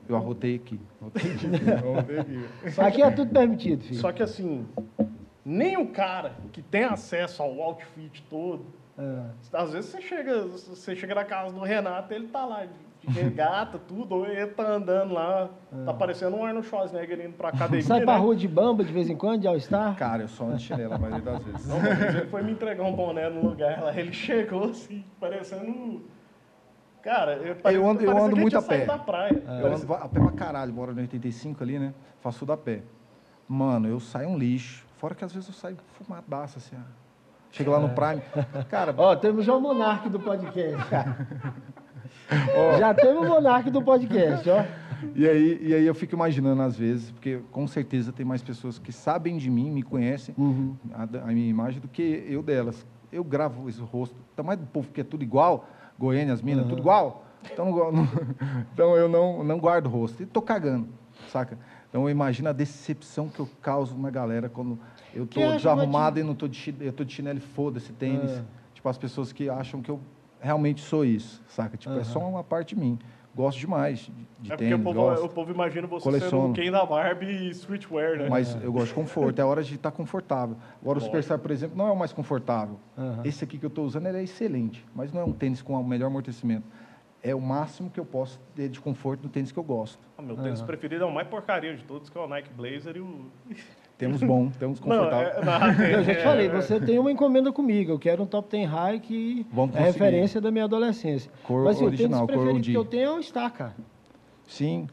Eu arrotei aqui. Aqui é tudo permitido, filho. Só que assim, nem o cara que tem acesso ao outfit todo, É. Às vezes você chega, você chega na casa do Renato, ele tá lá de regata, tudo, ou ele tá andando lá, tá parecendo um Arnold Schwarzenegger indo pra academia. Sai pra né? rua de bamba de vez em quando, de All-Star? Cara, eu só ando de chinelo a maioria das vezes. Não, uma vez ele foi me entregar um boné no lugar lá, ele chegou assim, parecendo. Cara, eu, pare- Eu ando- eu ando muito a pé. da praia. Eu ando a pé pra caralho, moro no 85 ali, né? Faço tudo a pé. Mano, eu saio um lixo. Fora que às vezes eu saio fumadaço, assim, ó. Chego lá no Prime. Cara, Ó, temos já o monarca do podcast. Já temos o monarca do podcast, ó. e aí, e aí eu fico imaginando às vezes, porque com certeza tem mais pessoas que sabem de mim, me conhecem, Uhum. a, a minha imagem, do que eu delas. Eu gravo esse rosto. Tá mais do povo que é tudo igual, Goiânia, as minas, tudo igual. Então, não- então eu não, não guardo o rosto. E tô cagando, saca? Então eu imagino a decepção que eu causo na galera quando eu tô desarrumado e não tô de, eu tô de chinelo foda-se, tênis. Ah. Tipo, as pessoas que acham que eu realmente sou isso, saca? Tipo, é só uma parte de mim. Gosto demais de, é porque tênis, o povo, gosto. o povo imagina você Coleciono. sendo Ken da Barbie e streetwear, né? Mas eu gosto de conforto, é hora de estar confortável. Agora, o. Superstar, por exemplo, não é o mais confortável. Aham. Esse aqui que eu estou usando ele é excelente, mas não é um tênis com o melhor amortecimento. É o máximo que eu posso ter de conforto no tênis que eu gosto. Ah, meu tênis Aham. preferido é o mais porcaria de todos, que é o Nike Blazer e o... Temos bom, temos Não, confortável. é, não, Eu já te é, falei, é, você tem uma encomenda comigo. Eu quero um Top Ten High que Vamos é conseguir. referência da minha adolescência. Cor Mas assim, original, o cor tênis preferido que eu tenho é o Star, cara. Sim,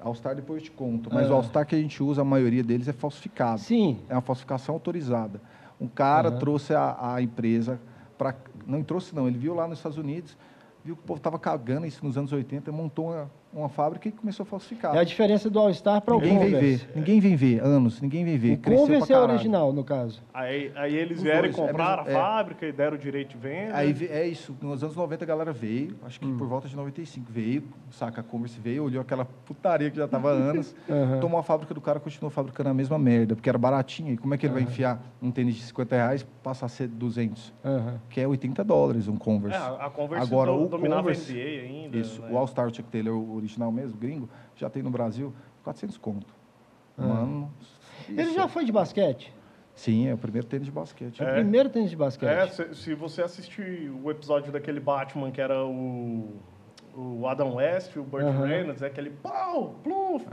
All-Star depois eu te conto, mas É. o All-Star que a gente usa, a maioria deles é falsificado. Sim. É uma falsificação autorizada. Um cara Aham. trouxe a, a empresa para. Não trouxe, não. Ele viu lá nos Estados Unidos, viu que o povo estava cagando isso nos anos 80, montou uma, uma fábrica e começou a falsificar. É a diferença do All-Star para o ninguém vem Converse. ver. Ninguém vem ver. Anos, ninguém vem ver. O Cresceu Converse é original, no caso. Aí, aí eles Os vieram e dois, é compraram mesmo- a é. fábrica e deram o direito de venda. Aí é isso, nos anos 90 a galera veio, acho que Hum. por volta de 95 veio, saca, a Converse veio, olhou aquela putaria que já estava há anos, Aham. tomou a fábrica do cara, continuou fabricando a mesma merda, porque era baratinho. E como é que ele vai enfiar um tênis de 50 reais passar a ser 200? Aham. Que é 80 dólares um É, Converse. a a Converse Agora, do, o dominava Converse- a NBA ainda. Isso, né? o All-Star Chuck Taylor, o original mesmo, gringo, já tem no Brasil 400 conto. Ah. Mano. Ele isso. já foi de basquete? Sim, é o primeiro tênis de basquete. O primeiro tênis de basquete. É, se, se você assistir o episódio daquele Batman que era o, o Adam West, o Burt Aham. Reynolds, é aquele pau, pluf.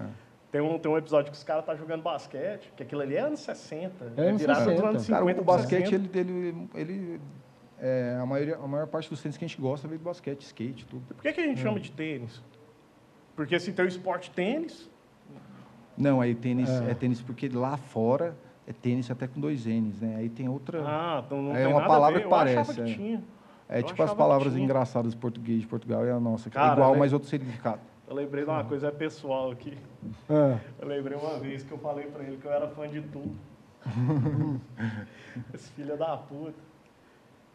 Tem, um, tem um episódio que os caras tá jogando basquete, que aquilo ali é anos 60. É anos virada dos 60. anos Cara, 50 o pra basquete, 60. ele, ele, ele é, a, maioria, a maior parte dos tênis que a gente gosta veio do basquete, skate, tudo. Por que, que a Hum. gente chama de tênis? Porque se tem o esporte tênis, Não, aí tênis É. é. tênis porque lá fora é tênis até com dois N's, né? Aí tem outra. ah, então não É tem uma nada palavra a ver. que parece, que é. tinha. é tipo as palavras engraçadas do português de Portugal e a nossa. que Cara, é igual, eu mas outro significado. Eu lembrei de uma Hum. coisa pessoal aqui. Ah, Eu lembrei uma vez que eu falei pra ele que eu era fã de tu. Esse filho da puta.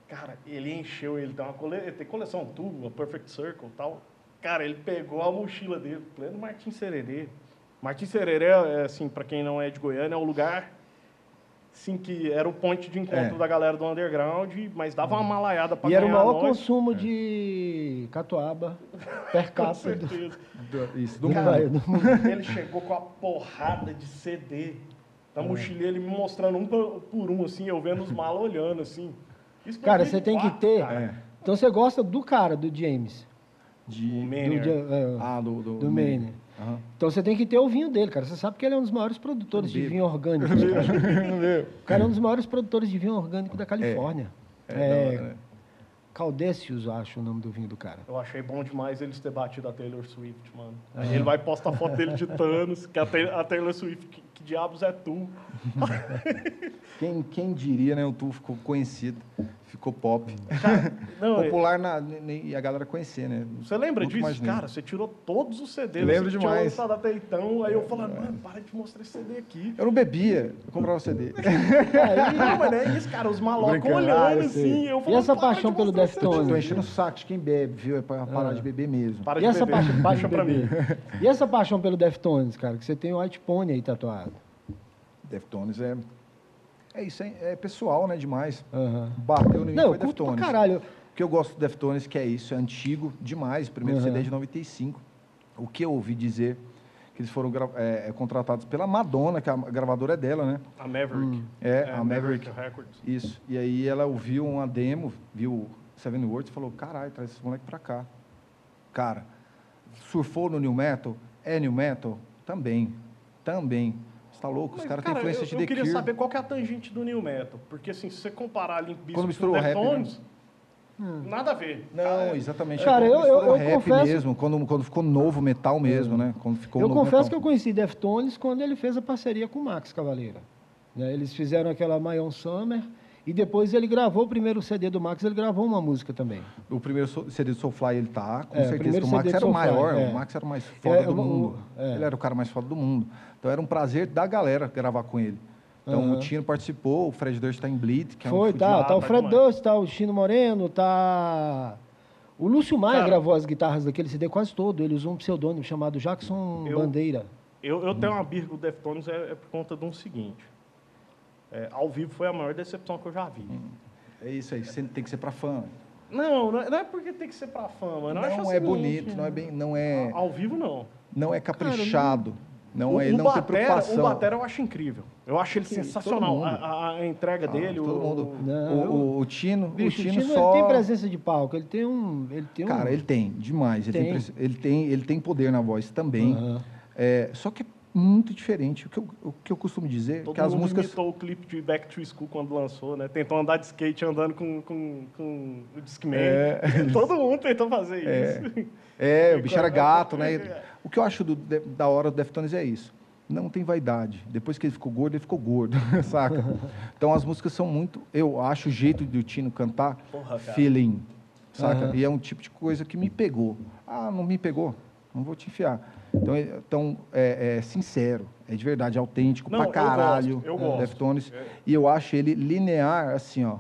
Cara, ele encheu, ele tem uma cole... ele tem coleção tu, a Perfect Circle e tal. Cara, ele pegou a mochila dele, pleno Martim Sererê. Martim Sererê, é, assim, pra quem não é de Goiânia, é o lugar assim, que era o ponto de encontro É. da galera do underground, mas dava uma malaiada pra e era o maior consumo de catuaba per Com capita do, certeza. Do- Isso, do, país, mundo. do mundo. Ele chegou com a porrada de CD. Na mochilinha, ele me mostrando um por um, assim, eu vendo os malas olhando, assim. Isso Cara, você tem que 2004, ter. cara. É. Então você gosta do cara, do James. O De, Do, Manier. de- é, ah, do, do, do Maine. Aham. Então você tem que ter o vinho dele, cara. Você sabe que ele é um dos maiores produtores de vinho orgânico. cara. O cara é um dos maiores produtores de vinho orgânico da Califórnia. É, É, da hora, né? Caldecius, acho o nome do vinho do cara. Eu achei bom demais eles ter batido a Taylor Swift, mano. Aí ele vai postar foto dele de Thanos, que a, a Taylor Swift, que, diabos é tu? Quem, quem diria, né? O Tu ficou conhecido, ficou pop. Não, é- Popular na, e a galera conhecer, né? Você lembra Nunca disso? imaginei. Cara, você tirou todos os CDs. Lembro tinha demais. lançado até então. Aí eu falando, mano, para de mostrar esse CD aqui. Eu não bebia, eu comprava CD. Não, mas não é isso, cara. Os malocos olhando Ah, assim. Eu E essa "Para de paixão pelo mostrar esse CD." Deftones? Tô enchendo o saco de quem bebe, viu? É pra parar de beber mesmo. Para E de essa beber. paixão, Baixa pra mim. e essa paixão pelo Deftones, cara, que você tem o White Pony aí tatuado. Deftones é. É isso, hein? é pessoal, né? Demais. Aham. Bateu no Não, foi Deftones. caralho. O que eu gosto do Deftones, que é isso, é antigo demais. Primeiro Uhum. CD é de 95. O que eu ouvi dizer que eles foram é, é, contratados pela Madonna, que a gravadora é dela, né? A Maverick. É, a Maverick. Records. Isso. E aí ela ouviu uma demo, viu Seven Words e falou, caralho, traz esse moleque pra cá. Cara, surfou no New Metal? É New Metal? Também. Também. Você tá louco? Os Mas, caras têm cara, influência eu, de eu The queria Cure. saber qual que é a tangente do New Metal. Porque, assim, se você comparar Limp Bizkit Quando com misturou o rap, né? Deftones, nada a ver. Não, Cara, exatamente. Cara, É eu- quando eu- misturou eu rap confesso- mesmo, quando, quando ficou novo metal mesmo, né? Quando ficou Eu novo confesso que metal. eu conheci Deftones quando ele fez a parceria com o Max Cavaleira. Né, Eles fizeram aquela Mayon Summer e depois ele gravou o primeiro CD do Max, ele gravou uma música também. O primeiro CD do Soulfly ele tá, com É, o certeza. que o Max do era o maior, é. o Max era o mais foda É, do o- mundo. é. Ele era o cara mais foda do mundo. Então era um prazer da galera gravar com ele. Então Aham. o Tino participou, o Fred Durst tá em Bleed, que é um Foi, tá, tá o Fred. Durst, tá o Chino Moreno, tá... O Lúcio Maia Cara, gravou as guitarras daquele CD quase todo, ele usou um pseudônimo chamado Jackson Eu- Bandeira. Eu, eu tenho uma birra com o Deftones é, é por conta de um seguinte. É, ao vivo foi a maior decepção que eu já vi. É isso aí, você tem que ser pra fã. Não, não é- não é porque tem que ser pra fama. Não, Não, acho o é seguinte, bonito, não é bem, não é, Ao vivo, não. não é caprichado. Não o, é, o ele não tem Batera, preocupação. o Batera eu acho incrível. Eu acho ele sensacional. A, a- a entrega Ah, dele. todo o- mundo. Não, o, o- o Tino, Bicho, o Tino, ele só tem presença de palco, ele tem um. Ele tem um Cara, ele tem, demais. Ele tem. Tem. ele tem, ele tem poder na voz também. Aham. É, só que é muito diferente. O que eu, o que eu costumo dizer é Todo que as músicas. imitou o clipe de Back to School quando lançou, né? Tentou andar de skate andando com, com, com o Discman. É. Todo mundo tentou fazer É. isso. É, o bicho era É. gato, né? O que eu acho do- da hora do Deftones é isso. Não tem vaidade. Depois que ele ficou gordo, ele ficou gordo, saca? Então as músicas são muito. Eu acho o jeito do Tino cantar Porra, feeling, saca? Aham. E é um tipo de coisa que me pegou. Ah, não me pegou? Não vou te enfiar. Então, é, então, é, é sincero, é de verdade, é autêntico Não, pra eu caralho. gosto, eu gosto. Deftones. É. E eu acho ele linear, assim, ó.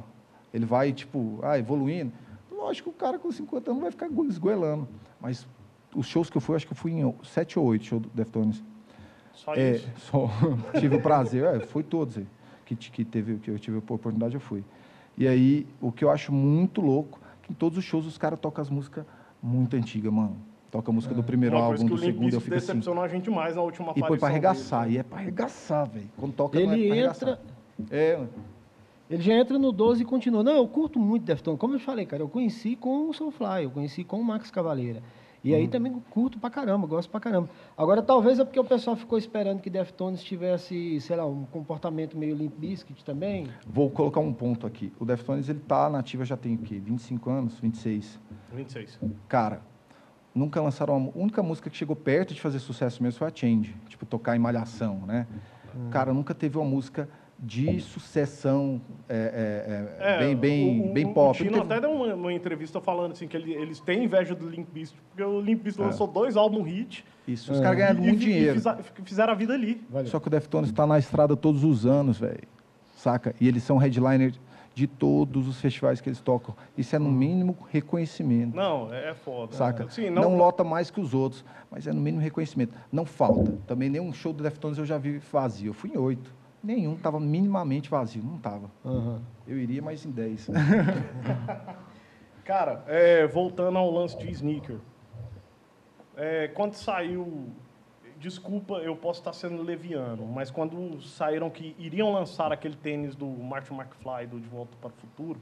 Ele vai, tipo, ah, evoluindo. Lógico que o cara com 50 anos vai ficar esgoelando. Mas os shows que eu fui, acho que eu fui em 7 ou 8 shows do Deftones. Só É, isso. só tive o prazer, é, fui todos aí, que, que, teve, que eu tive a oportunidade, eu fui. E aí, o que eu acho muito louco, que em todos os shows os caras tocam as músicas muito antigas, mano. Toca a música do primeiro Uma álbum, que do segundo, eu fico assim. decepcionou a gente mais na última E foi pra arregaçar, dele. e é pra arregaçar, velho. Quando toca, não é Ele pra entra. arregaçar. É, Ele já entra no 12 e continua. Não, eu curto muito Deftones. Como eu falei, cara, eu conheci com o Soulfly, eu conheci com o Max Cavaleira. E Uhum. aí também curto pra caramba, gosto pra caramba. Agora, talvez é porque o pessoal ficou esperando que Deftones tivesse, sei lá, um comportamento meio Limp Bizkit também. vou colocar um ponto aqui. O Deftones, ele tá na ativa já tem o quê? 25 anos? 26? 26. Cara, nunca lançaram uma, a única música que chegou perto de fazer sucesso mesmo foi a Change, tipo tocar em malhação, né? Cara, nunca teve uma música de sucessão é, é, é, bem bem o, bem pop. O Tino Não teve- até deu uma, uma entrevista falando assim que ele- eles têm inveja do Limp Bizkit, porque o Limp Bizkit É. lançou dois álbuns hit Isso, os caras ganharam muito e- dinheiro. e fizeram a vida ali. Valeu. Só que o Deftones está na estrada todos os anos, velho. Saca? E eles são headliner de todos os festivais que eles tocam. Isso é no mínimo reconhecimento. Não, é, é foda. Saca? Assim, não, não, lota mais que os outros, mas é no mínimo reconhecimento. Não falta. Também nenhum show do Deftones eu já vi vazio. Eu fui em oito. Nenhum estava minimamente vazio. Não estava. Aham. Eu iria mais em dez. Cara, é, voltando ao lance de sneaker. É, quando saiu. Desculpa, eu posso estar sendo leviano, mas quando saíram que iriam lançar aquele tênis do Martin McFly do De Volta para o Futuro,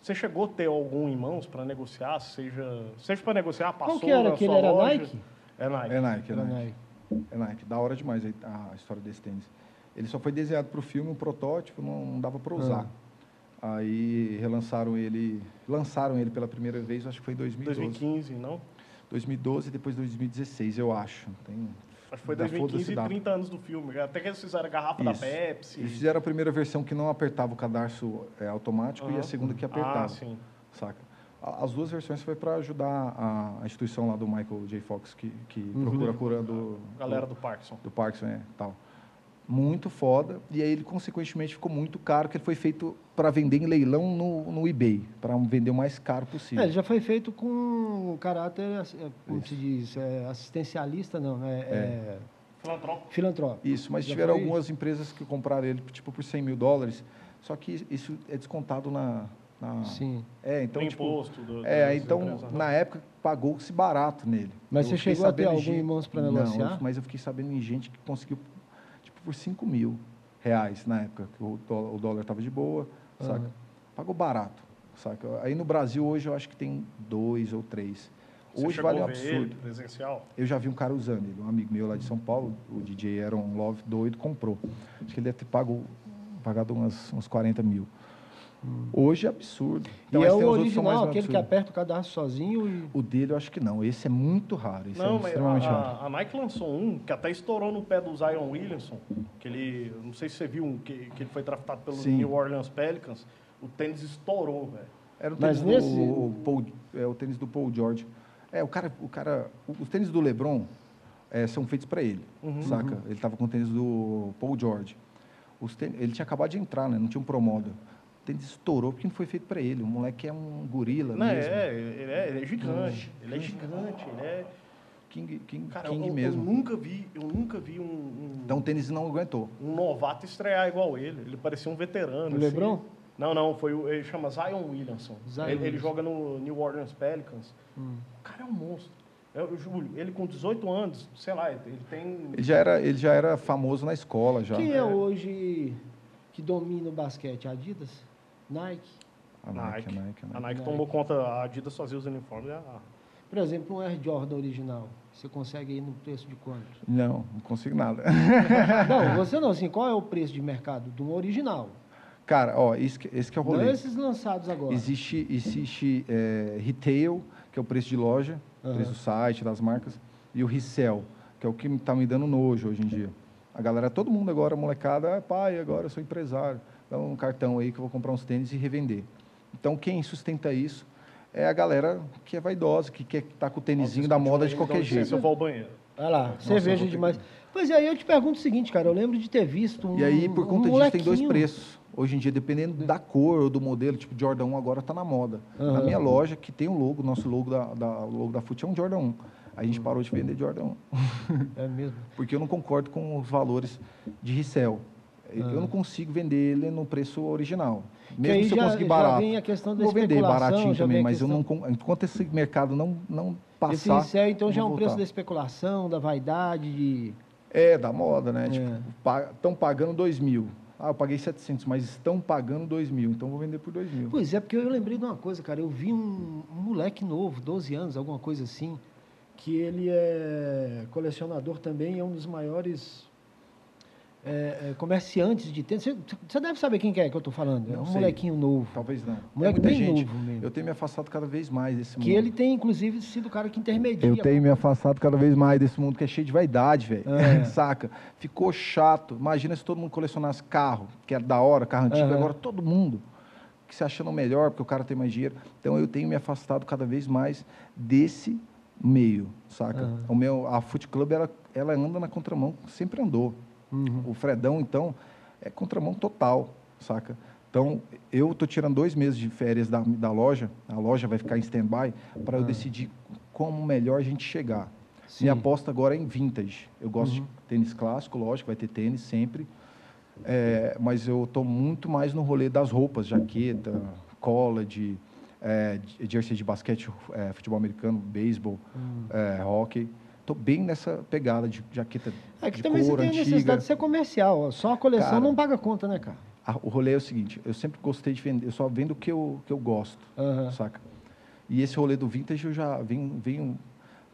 você chegou a ter algum em mãos para negociar? Seja, seja para negociar, passou Qual que era na aquele? sua Era loja? Nike? É Nike. É Nike, é Nike. É Nike. Da hora demais a história desse tênis. Ele só foi desenhado para o filme, um protótipo, não, dava para usar. Aí relançaram ele, lançaram ele pela primeira vez, acho que foi em 2012. 2015, não? 2012 e depois 2016, eu acho. Tem, Acho que foi dá 2015 foda-se e data. 30 anos do filme. Até que eles fizeram a garrafa da Isso. Pepsi. Eles fizeram a primeira versão que não apertava o cadarço é, automático e Aham. a segunda que apertava. Ah, sim. Saca? As duas versões foi para ajudar a, a instituição lá do Michael J. Fox, que, que procura a cura do, Galera do, do Parkinson. do Parkinson, é, tal. Muito foda. E aí ele, consequentemente, ficou muito caro, que ele foi feito para vender em leilão no, no eBay, para vender o mais caro É, possível. ele já foi feito com caráter, assim, é, como se diz, é, assistencialista, não, é, é Filantrópico. filantrópico. Isso, mas Já tiveram foi- algumas empresas que compraram ele tipo por 100 mil dólares, só que isso é descontado na... na- Sim. É, então, no tipo, imposto. Do, É, então, empresas, né? na época, pagou-se barato nele. Mas Eu você chegou a ter algum de- em mãos pra Não, negociar? eu- mas eu fiquei sabendo em gente que conseguiu, por 5 mil reais na época, que o dó- o dólar estava de boa, saca? Aham. Pagou barato, saca? Aí no Brasil, hoje, eu acho que tem dois ou três. Você Hoje vale um absurdo. presencial? Eu já vi um cara usando ele, um amigo meu lá de São Paulo, o DJ Aaron Love, doido, comprou. Acho que ele deve ter pago, pagado umas, uns 40 mil. Hoje é absurdo. e aí é o original, aquele que aperta o cadastro sozinho e... O dele eu acho que não. Esse é muito raro. Esse não, é mas extremamente a, raro. a- Nike lançou um que até estourou no pé do Zion Williamson, que ele, não sei se você viu, um, que, que ele foi draftado pelo Sim. New Orleans Pelicans, o tênis estourou, velho. Era o Mas tênis, nesse- do, o Paul, é, o tênis do Paul George. É, o cara, o cara, os tênis do LeBron é, são feitos para ele, Uhum. saca? Ele estava com o tênis do Paul George. Os tênis, ele tinha acabado de entrar, né? Não tinha um promoda. O tênis estourou porque não foi feito para ele. O moleque é um gorila Não, mesmo. é, ele é, ele é gigante, ele é gigante, ele é... King, King, Cara, King eu, eu mesmo. nunca vi, eu nunca vi um, um, Então o tênis não aguentou. um novato estrear igual ele, ele parecia um veterano. O assim. Lebron? Não, não, foi o, ele chama Zion Williamson. Zion ele, ele joga no New Orleans Pelicans. Hum. O cara é um monstro. Eu, eu, Júlio, ele com 18 anos, sei lá, ele tem. Ele já era, ele já era famoso na escola já. Quem é hoje que domina o basquete? Adidas? Nike? A Nike, a Nike, a A Nike. Nike tomou conta, a Adidas fazia os uniformes. A, Por exemplo, um Air Jordan original. Você consegue ir no preço de quanto? Não, não consigo nada. não, você não. Assim, qual é o preço de mercado de um original? Cara, ó, esse, que- esse que é o Não rolê. esses lançados agora. Existe, existe é, retail, que é o preço de loja, Aham. preço do site, das marcas, e o resell, que é o que está me dando nojo hoje em dia. A galera, todo mundo agora, molecada, ah, pai, agora eu sou empresário, dá um cartão aí que eu vou comprar uns tênis e revender. Então, quem sustenta isso é a galera que é vaidosa, que quer estar com o tênisinho da moda de qualquer jeito. Eu vou ao banheiro. Vai lá, eu cerveja demais. Pois é, aí eu te pergunto o seguinte, cara. Eu lembro de ter visto um E aí, por um conta disso, tem dois molequinho- preços. Hoje em dia, dependendo da cor ou do modelo, tipo Jordan 1 agora está na moda. Na Aham. minha loja, que tem o logo, nosso logo da, da, logo da FUT é um Jordan 1. A gente parou de vender Jordan 1. É mesmo. Porque eu não concordo com os valores de resell. Eu eu não consigo vender ele no preço original. Ah. Mesmo se eu já- conseguir já barato. vem a questão da vou vender baratinho já também, mas eu questão- não, con- enquanto esse mercado não, não Esse passar. resell, então, eu já é um preço da especulação, da vaidade, de... É, da moda, né? É. Tipo, estão pagando 2 mil. Ah, eu paguei 700, mas estão pagando 2 mil, então eu vou vender por 2 mil. Pois é, porque eu lembrei de uma coisa, cara. Eu vi um, um moleque novo, 12 anos, alguma coisa assim, que ele é colecionador também, é um dos maiores é, é, comerciantes de tênis. Você, você deve saber quem que é que eu estou falando. É Não um sei. molequinho novo. Talvez não. Moleque é muita bem gente. novo mesmo. Eu tenho me afastado cada vez mais desse mundo. Que ele tem, inclusive, sido o cara que intermedia. Eu tenho me afastado cada vez mais desse mundo que é cheio de vaidade, velho. É. Saca? Ficou chato. Imagina se todo mundo colecionasse carro, que era da hora, carro antigo, Aham. agora todo mundo que se achando melhor porque o cara tem mais dinheiro. Então eu tenho me afastado cada vez mais desse meio, saca? Aham. O meu a Foot Club ela, ela anda na contramão, sempre andou. Uhum. O Fredão então é contramão total, saca? Então, eu estou tirando dois meses de férias da, da loja, a loja vai ficar em stand-by, para eu decidir como melhor a gente chegar. Sim. Minha aposta agora é em vintage. Eu gosto Uhum. de tênis clássico, lógico, vai ter tênis sempre. É, mas eu estou muito mais no rolê das roupas, jaqueta, college, é, j- jersey de basquete, é, futebol americano, beisebol, Hum. é, hockey. Estou bem nessa pegada de jaqueta É que de também você couro tem a antiga. necessidade de ser comercial. ó. Só a coleção Cara. não paga conta, né, cara? Ah, o rolê é o seguinte, eu sempre gostei de vender, eu só vendo o que eu, que eu gosto, Aham. saca? E esse rolê do vintage eu já venho, venho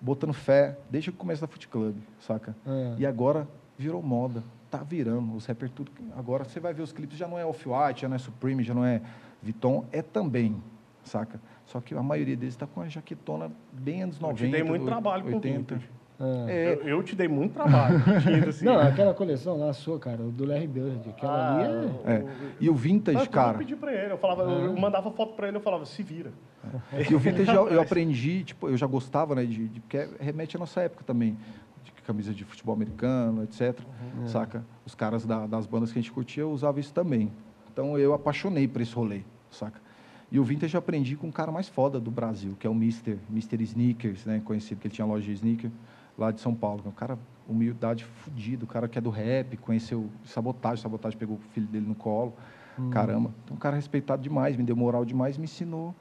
botando fé desde o começo da Foot Club, saca? É. E agora virou moda, tá virando, os rappers tudo. Agora você vai ver os clipes, já não é Off-White, já não é Supreme, já não é Vuitton, é também, saca? Só que a maioria deles está com a jaquetona bem anos Eu 90, te dei muito trabalho com 80. vintage. É. É, Eu, eu te dei muito trabalho. assim. Não, aquela coleção lá sua, cara, do Larry Bird, aquela Ah, ali é... o- é. E o vintage, tudo cara, Eu pedi pra ele, eu, falava, eu Ah. mandava foto pra ele, eu falava, se vira. E o vintage eu, eu aprendi, tipo, eu já gostava, né, de, de- porque remete à nossa época também, de camisa de futebol americano, etc. Uhum. Saca? Os caras da- das bandas que a gente curtia usavam isso também. Então eu apaixonei por esse rolê, saca? E o vintage eu aprendi com o cara mais foda do Brasil, que é o Mr. Mr. Sneakers, né, conhecido que ele tinha loja de sneaker lá de São Paulo, que é um cara humildade fudido, o cara que é do rap, conheceu Sabotagem, Sabotagem pegou o filho dele no colo, Hum. caramba. Então um cara respeitado demais, me deu moral demais, me ensinou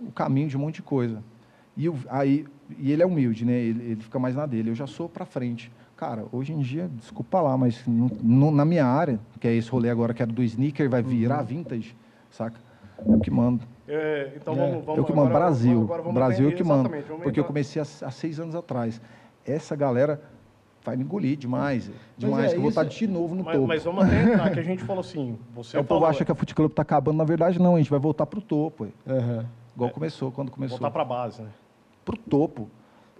o caminho de um monte de coisa. E, o- aí, e ele é humilde, né? Ele, ele fica mais na dele. Eu já sou para frente. Cara, hoje em dia, desculpa lá, mas no- no- na minha área, que é esse rolê agora que era do sneaker, vai Uhum. virar vintage, saca? Eu que mando. É, então É. vamos, vamos eu que mando. agora- Brasil. agora vamos Brasil eu que mando. Porque eu comecei há, há seis anos atrás. Essa galera vai me engolir demais. Demais. é, que eu vou estar de novo no Mas, topo. mas vamos até que a gente falou assim, você Aí o povo acha que a Fute Club está acabando. Na verdade, não. A gente vai voltar pro topo. ué. Aham. Igual começou, quando começou. voltar pra base, né? pro topo.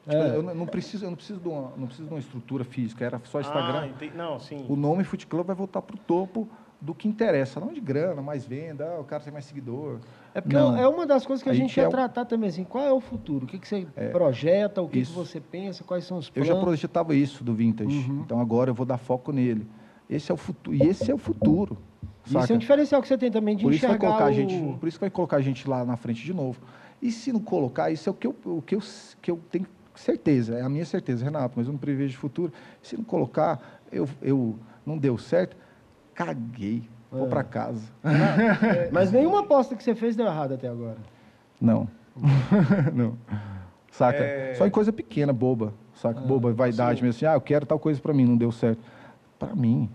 Tipo, É. eu não- preciso, eu não preciso de uma, não preciso de uma estrutura física, era só Instagram. Ah, entendi. Não, sim. o nome Foot Club vai voltar pro topo do que interessa, não de grana, mais venda, ah, o cara tem mais seguidor. É porque Não. é uma das coisas que a, A gente ia é tratar também, assim, qual é o futuro? O que, que você projeta, o que, que você pensa, quais são os Eu planos? já projetava isso do vintage, Uhum. então agora eu vou dar foco nele. Esse é o futuro, e esse é o futuro. Isso é saca? um diferencial que você tem também de Por isso, vai colocar a o... gente, por isso que vai colocar a gente lá na frente de novo. E se não colocar, isso é o que eu, o que eu, que eu tenho certeza, é a minha certeza, Renato, mas eu não prevejo futuro. Se não colocar, eu, eu não deu certo, caguei. vou para casa. Mas nenhuma aposta que você fez deu errado até agora. Não. não. Saca? É. Só em coisa pequena, boba. Saca? boba, vaidade mesmo assim. Ah, eu quero tal coisa para mim, não deu certo. Para mim.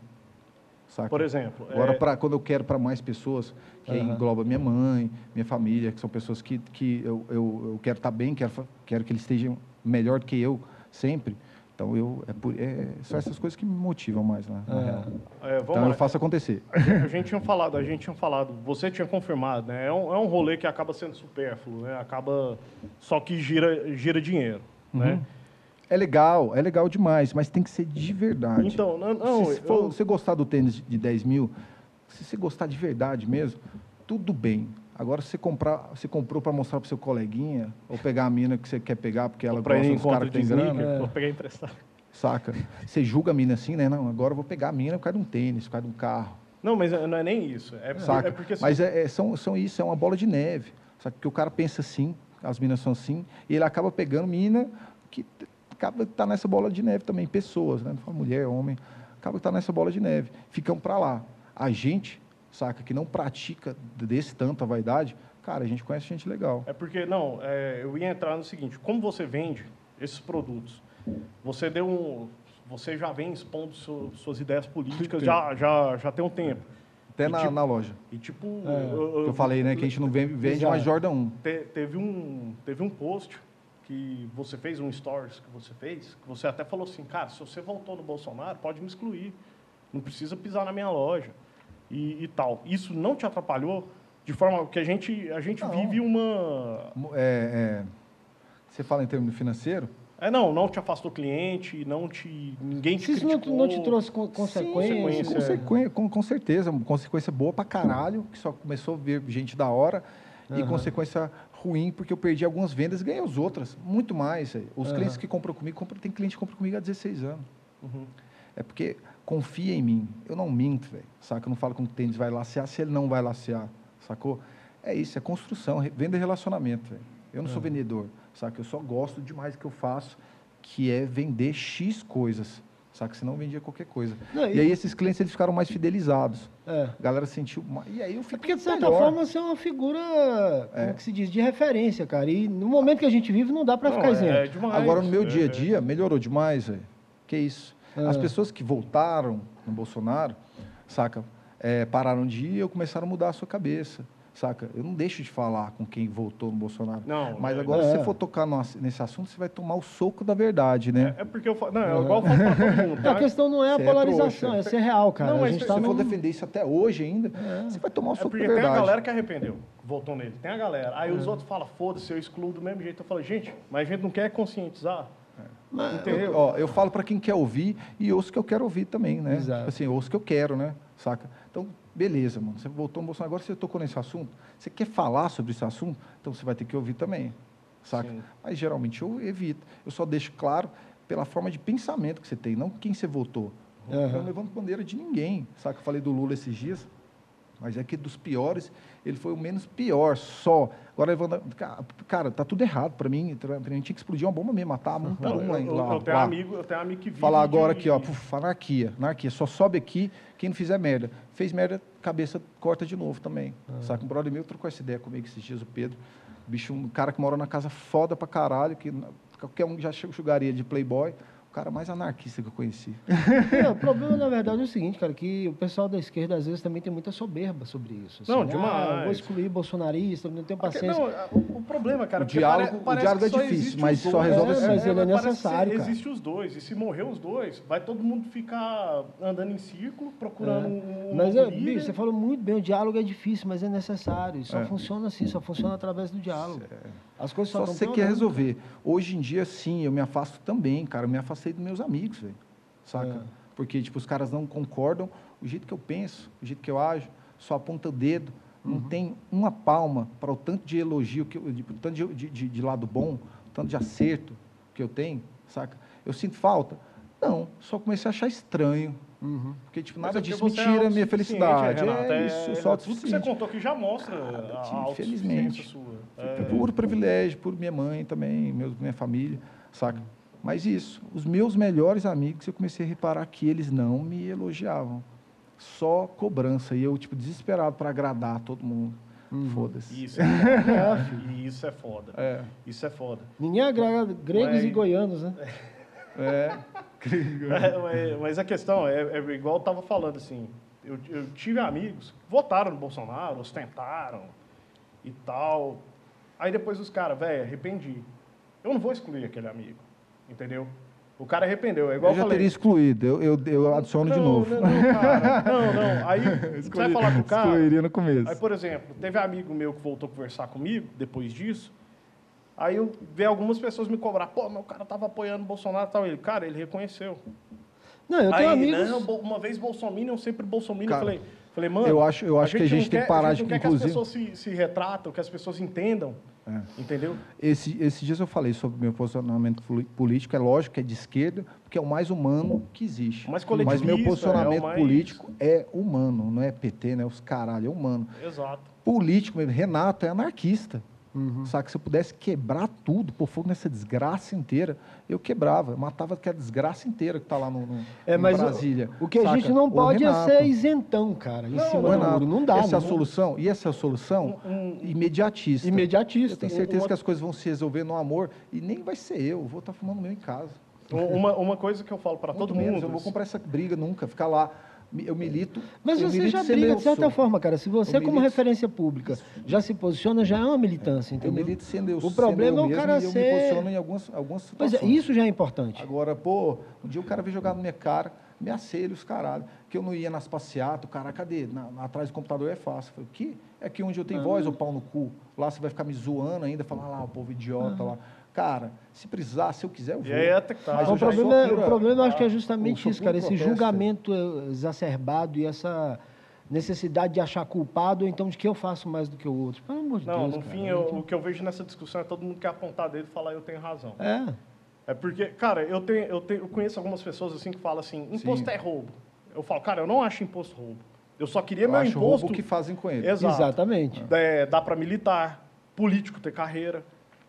Saca? Por exemplo, Agora, é- pra, quando eu quero para mais pessoas, que Aham. engloba minha mãe, minha família, que são pessoas que, que eu, eu, eu quero estar bem, quero, quero que eles estejam melhor do que eu sempre. Então, eu, é por, é, são essas coisas que me motivam mais, né, na É. real. é, vamos Então, lá. eu faço acontecer. A gente tinha falado, a gente tinha falado, você tinha confirmado, né? É um, é um rolê que acaba sendo supérfluo, né? Acaba só que gira, gira dinheiro, né? É legal, é legal demais, mas tem que ser de verdade. Então, não, não se for, eu- você gostar do tênis de 10 mil, se você gostar de verdade mesmo, tudo bem. Agora, se você, comprar, você comprou para mostrar para seu coleguinha, ou pegar a mina que você quer pegar porque ela gosta dos caras que tem sneaker, grana, É. vou pegar emprestado. saca? Você julga a mina assim, né? Não, agora eu vou pegar a mina por causa de um tênis, por causa de um carro, Não, mas não é nem isso. É, por- saca? é porque assim, Mas é, é- são, são isso, é uma bola de neve. Sabe? Que o cara pensa assim, as minas são assim, e ele acaba pegando mina que acaba tá nessa bola de neve também, pessoas, né? Não fala mulher, homem, acaba tá nessa bola de neve. Ficam para lá. A gente, saca, que não pratica desse tanto a vaidade, cara, a gente conhece gente legal. É porque, não, é, eu ia entrar no seguinte, como você vende esses produtos, você deu um... Você já vem expondo su- suas ideias políticas já, já, já tem um tempo. Até na, tipo- na loja. E tipo... É. Eu falei, né, que a gente não vende, vende mais Jordan 1. Te- teve um teve um post que você fez um stories que você fez que você até falou assim cara se você voltou no Bolsonaro pode me excluir não precisa pisar na minha loja e, e tal isso não te atrapalhou de forma que a gente a gente Não. vive uma É, é, você fala em termos financeiro? é não não te afastou cliente não te ninguém te Se isso não, criticou não te trouxe con- consequências. consequência. Consequen- com, com certeza, uma consequência boa pra caralho, que só começou a ver gente da hora, e Aham. consequência ruim, porque eu perdi algumas vendas e ganhei as outras, muito mais. velho. Os Aham. clientes que compram comigo, compram, tem cliente que compra comigo há 16 anos. Uhum. É porque confia em mim. Eu não minto, velho. Saca? Eu não falo com o tênis vai lacear se ele não vai lacear. Sacou? É isso, é construção. Venda é relacionamento, velho. Eu não sou vendedor, saca? Eu só gosto demais do que eu faço, que é vender X coisas. Saca? Senão eu vendia qualquer coisa. Não, e- e... aí esses clientes eles ficaram mais fidelizados. É. A galera sentiu. ma- E aí eu É fico. porque, de certa melhor. forma, você é uma figura, como É. que se diz, de referência, cara. E no momento que a gente vive, não dá pra Não, ficar é isento. demais. Agora, no meu É- dia a dia, melhorou demais, velho. Que isso. As Ah. pessoas que voltaram no Bolsonaro, saca? É, pararam de ir e eu começaram a mudar a sua cabeça, saca? Eu não deixo de falar com quem voltou no Bolsonaro. Não, Mas é- agora, se É. você for tocar no nesse assunto, você vai tomar o soco da verdade, né? é, é porque eu falo, não é igual eu falo pra todo mundo tá? a questão não é a é polarização, é ser real, cara. Não, a mas gente se tá se você for num... defender isso até hoje ainda, É. você vai tomar o É soco porque da tem verdade. a galera que arrependeu, votou nele. Tem a galera. Aí os outros falam, foda-se, eu excluo do mesmo jeito. Eu falo, gente, mas a gente não quer conscientizar. Entendeu? Eu, ó, eu falo para quem quer ouvir e ouço que eu quero ouvir também, né? Exato. Assim, ouço que eu quero, né? Saca? Então, beleza, mano. Você voltou no Bolsonaro, agora você tocou nesse assunto. Você quer falar sobre esse assunto? Então você vai ter que ouvir também. Saca? Sim. Mas geralmente eu evito. Eu só deixo claro pela forma de pensamento que você tem, não quem você votou. Eu Aham. não levanto bandeira de ninguém. Saca? Eu falei do Lula esses dias. Mas é que dos piores, ele foi o menos pior, só. Agora, levando. Cara, tá tudo errado para mim. Pra mim tinha que explodir uma bomba mesmo, matar um por um lá. eu, eu, lá, eu tenho lá. amigo, eu tenho amigo que vive Falar agora aqui, ó, puf, anarquia, anarquia. Só sobe aqui quem não fizer merda. Fez merda, cabeça corta de novo também. Saca? Um brother meu trocou essa ideia comigo esses dias, o Pedro. Bicho, um cara que mora na casa foda pra caralho, que qualquer um já chugaria de playboy. O cara mais anarquista que eu conheci. É, o problema, na verdade, é o seguinte, cara, que o pessoal da esquerda, às vezes, também tem muita soberba sobre isso. assim, Não, ah, demais. vou excluir bolsonarista, não tenho paciência. não, o, o problema, cara, O diálogo- pare- o diálogo que é difícil, mas só resolve assim. Mas ele é necessário, cara. Existe os dois, e se morrer os dois, vai todo mundo ficar andando em círculo, procurando É. um, Mas, é, bicho, você falou muito bem, o diálogo é difícil, mas é necessário. Só É. funciona assim, só funciona através do diálogo. As coisas só, Só você quer piorando. resolver. Hoje em dia, sim, eu me afasto também, cara. Eu me afastei dos meus amigos, velho. Saca? É. Porque, tipo, os caras não concordam. O jeito que eu penso, o jeito que eu ajo, só aponta o dedo. Não tem uma palma para o tanto de elogio, que eu, de, o tanto de, de- de- de lado bom, o tanto de acerto que eu tenho, saca? Eu sinto falta? Não, só comecei a achar estranho. Uhum. Porque, tipo, nada é disso me é tira a minha autossuficiente, felicidade. Renato, É, isso, eu sou Tudo que você contou aqui já mostra a Infelizmente. sua. É. É, Por privilégio, por minha mãe também, meus, minha família, saca? Mas isso, os meus melhores amigos, eu comecei a reparar que eles não me elogiavam. só cobrança. E eu, tipo, desesperado para agradar todo mundo. Foda-se. Isso é foda. E isso é foda. É. Isso é foda. Ninguém agrega gregos Mas- e goianos, né? É. É, mas- a questão é, é igual eu tava falando assim. Eu, eu tive amigos que votaram no Bolsonaro, ostentaram e tal. Aí depois os caras, velho, arrependi. Eu não vou excluir aquele amigo. Entendeu? O cara arrependeu. É igual eu já falei. teria excluído. Eu, eu, eu adiciono de Não, novo. Não, não, cara. Não, não. Aí você vai falar com o cara. Excluiria no começo. Aí, por exemplo, teve amigo meu que voltou a conversar comigo depois disso. Aí eu vi algumas pessoas me cobrar, pô, meu cara tava apoiando o Bolsonaro e tal. Ele, cara, ele reconheceu. Não, eu tenho Aí, amigos. não, uma vez Bolsonaro, sempre Bolsonaro. Cara, Eu falei, falei, mano. eu acho- eu acho que a gente tem que parar a gente de- quer inclusive- que as pessoas se, se retratam, que as pessoas entendam. É. Entendeu? Esse, esses dias eu falei sobre meu posicionamento político. É lógico que é de esquerda, porque é o mais humano que existe. O mais Mas meu é o posicionamento mais- político é humano, não é PT, né? Os caralho, é humano. Exato. Político mesmo. Renato é anarquista. Sabe que se eu pudesse quebrar tudo, pôr fogo nessa desgraça inteira, eu quebrava. Eu matava aquela desgraça inteira que está lá no, no É, mas o- Brasília. o, que a saca? gente não O pode é ser isentão, cara, em Não, cima O do muro. Não dá, Essa é a não. solução. E essa é a solução imediatista. Eu Imediatista. tenho certeza Uma- que as coisas vão se resolver no amor e nem vai ser eu. Eu vou estar fumando meu em casa. Uma, uma coisa que eu falo para todo menos, mundo. Eu não vou comprar essa briga nunca. Ficar lá. Eu milito. Mas eu você milito já briga eu de certa sou. forma, cara. Se você, Eu como milito- referência pública, já se posiciona, já é uma militância, Eu entendeu? milito sendo eu O problema eu é o cara e eu ser- me posiciono em algumas, algumas Pois situações. é, isso já é importante. Agora, pô, um dia o cara veio jogar na minha cara, me acelha os caralho, que eu não ia nas passeatas, o cara, cadê? Na- atrás do computador é fácil. Eu falei, o quê? É aqui onde eu tenho voz, ô pau no cu. Lá você vai ficar me zoando ainda, falar lá, o povo idiota lá. Cara, se precisar, se eu quiser, eu vou. E aí que tá. Mas o, problema, é- o problema eu acho que é justamente isso, cara. Esse julgamento exacerbado e essa necessidade de achar culpado, ou então de que eu faço mais do que o outro. Pelo amor de Não, Deus. no cara. fim, eu- o que eu vejo nessa discussão é todo mundo quer apontar dedo e falar eu tenho razão. É. É porque, cara, eu, tenho, eu, tenho, eu conheço algumas pessoas assim que falam assim, imposto Sim. é roubo. Eu falo, cara, eu não acho imposto roubo. Eu só queria Eu meu acho imposto. roubo que fazem com ele. Exato. Exatamente. É, dá para militar, político ter carreira.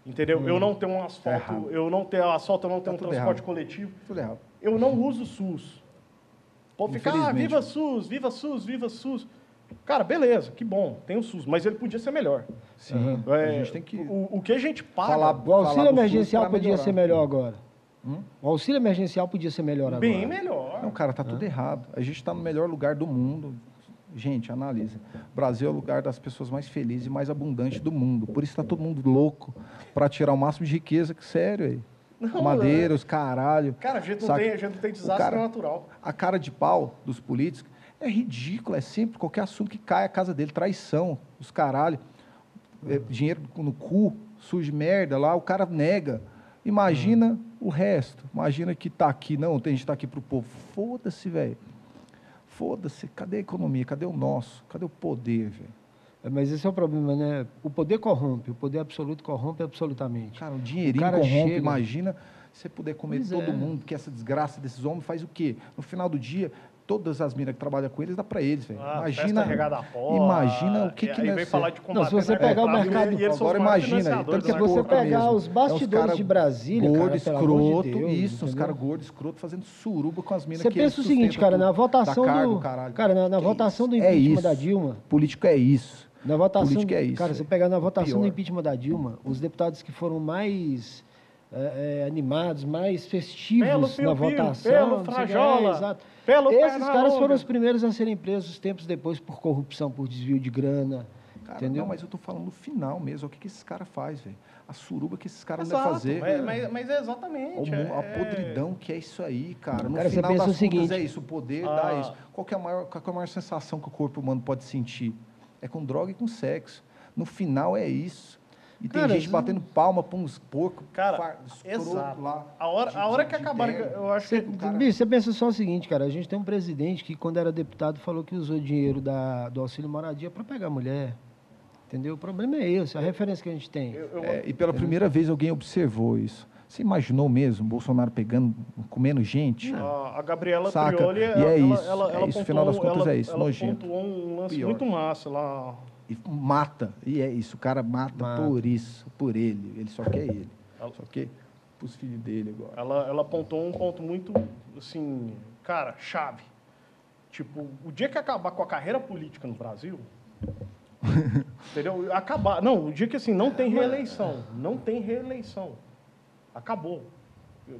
Entendeu? Eu não tenho um asfalto, errado. eu não tenho asfalto, eu não tenho um tudo transporte errado. coletivo. Tudo errado. Eu não uso SUS. Pode ficar, ah, viva SUS, viva SUS, viva SUS. Cara, beleza, que bom, tem o SUS, mas ele podia ser melhor. Sim. É, A gente tem que. o, o que a gente paga, Falar- O auxílio emergencial podia melhorar. ser melhor agora. Hum? O auxílio emergencial podia ser melhor agora. bem melhor. Não, cara, tá tudo errado. A gente está no melhor lugar do mundo. Gente, analisa. O Brasil é o lugar das pessoas mais felizes e mais abundantes do mundo. Por isso está todo mundo louco para tirar o máximo de riqueza. Que sério aí. Não, Madeira, os caralho. Cara, a gente não Saca? tem, a gente não tem desastre cara- natural. A cara de pau dos políticos é ridícula. É sempre qualquer assunto que cai a casa dele. Traição, os caralho. É, dinheiro no cu, sujo de merda lá, o cara nega. Imagina o resto. Imagina que tá aqui. Não, tem gente que tá aqui pro povo. Foda-se, velho. Foda-se. Cadê a economia? Cadê o nosso? Cadê o poder, velho? É, Mas esse é o problema, né? O poder corrompe, o poder absoluto corrompe absolutamente. Cara, o dinheirinho cara corrompe. chega- Imagina você poder comer Pois todo é. mundo, que essa desgraça desses homens faz o quê? No final do dia, todas as minas que trabalham com eles dá para eles, velho. Ah, imagina, festa regada a pó, imagina o que e que aí vem ser. falar de combater Não, se você pegar o e- mercado- e os Agora imagina, tanto que Se você pegar mesmo. os É bastidores cara de Brasília, gordo, cara, amor de escroto, Deus, isso, os caras gordos, escroto, fazendo suruba com as minas Você pensa o seguinte, cara, na votação cargo, do. caralho. Cara, na, votação do? É impeachment da Dilma. Político é isso. Na votação, Política é isso, Cara, é. você pegar na votação Pior. do impeachment da Dilma, os deputados que foram mais é, é, animados, mais festivos Pelo na votação. pelo Frajola, é, exato. pelo Esses caras Longa. foram os primeiros a serem presos tempos depois por corrupção, por desvio de grana. Cara, entendeu? não, mas eu tô falando no final mesmo. O que, que esses caras fazem, velho? A suruba que esses caras devem Exato, fazer. mas, mas, mas é exatamente. O mu- a é- podridão que é isso aí, cara. No Cara, você final pensa das o contas seguinte- é isso, o poder Ah. dá isso. Qual que, é a maior, qual que é a maior sensação que o corpo humano pode sentir? É com droga e com sexo. No final é isso. E tem Cara, gente às batendo palma pra uns porcos Cara, exato. lá. A hora, de- a hora de- que de acabar, terno. eu acho Você, que... cara- bicho, você pensa só o seguinte, cara, a gente tem um presidente que, quando era deputado, falou que usou dinheiro da, do auxílio moradia para pegar mulher. Entendeu? O problema é esse, a referência que a gente tem. eu- eu- É, e pela primeira vez alguém observou isso. Você imaginou mesmo Bolsonaro pegando, comendo gente? A, a Gabriela Saca? Prioli, E ela, é ela, isso, ela, é ela isso, pontuou, final das contas ela, é isso, ela nojento. pontuou um lance Pior. muito massa lá. E mata. E é isso. O cara mata, Mata. por isso, por ele. Ele só quer ele. Ela- Só quer pros filhos dele agora. Ela, ela apontou um ponto muito, assim, cara, chave. Tipo, o dia que acabar com a carreira política no Brasil, entendeu? Acabar. Não, o dia que assim, não tem reeleição. Não tem reeleição. Acabou.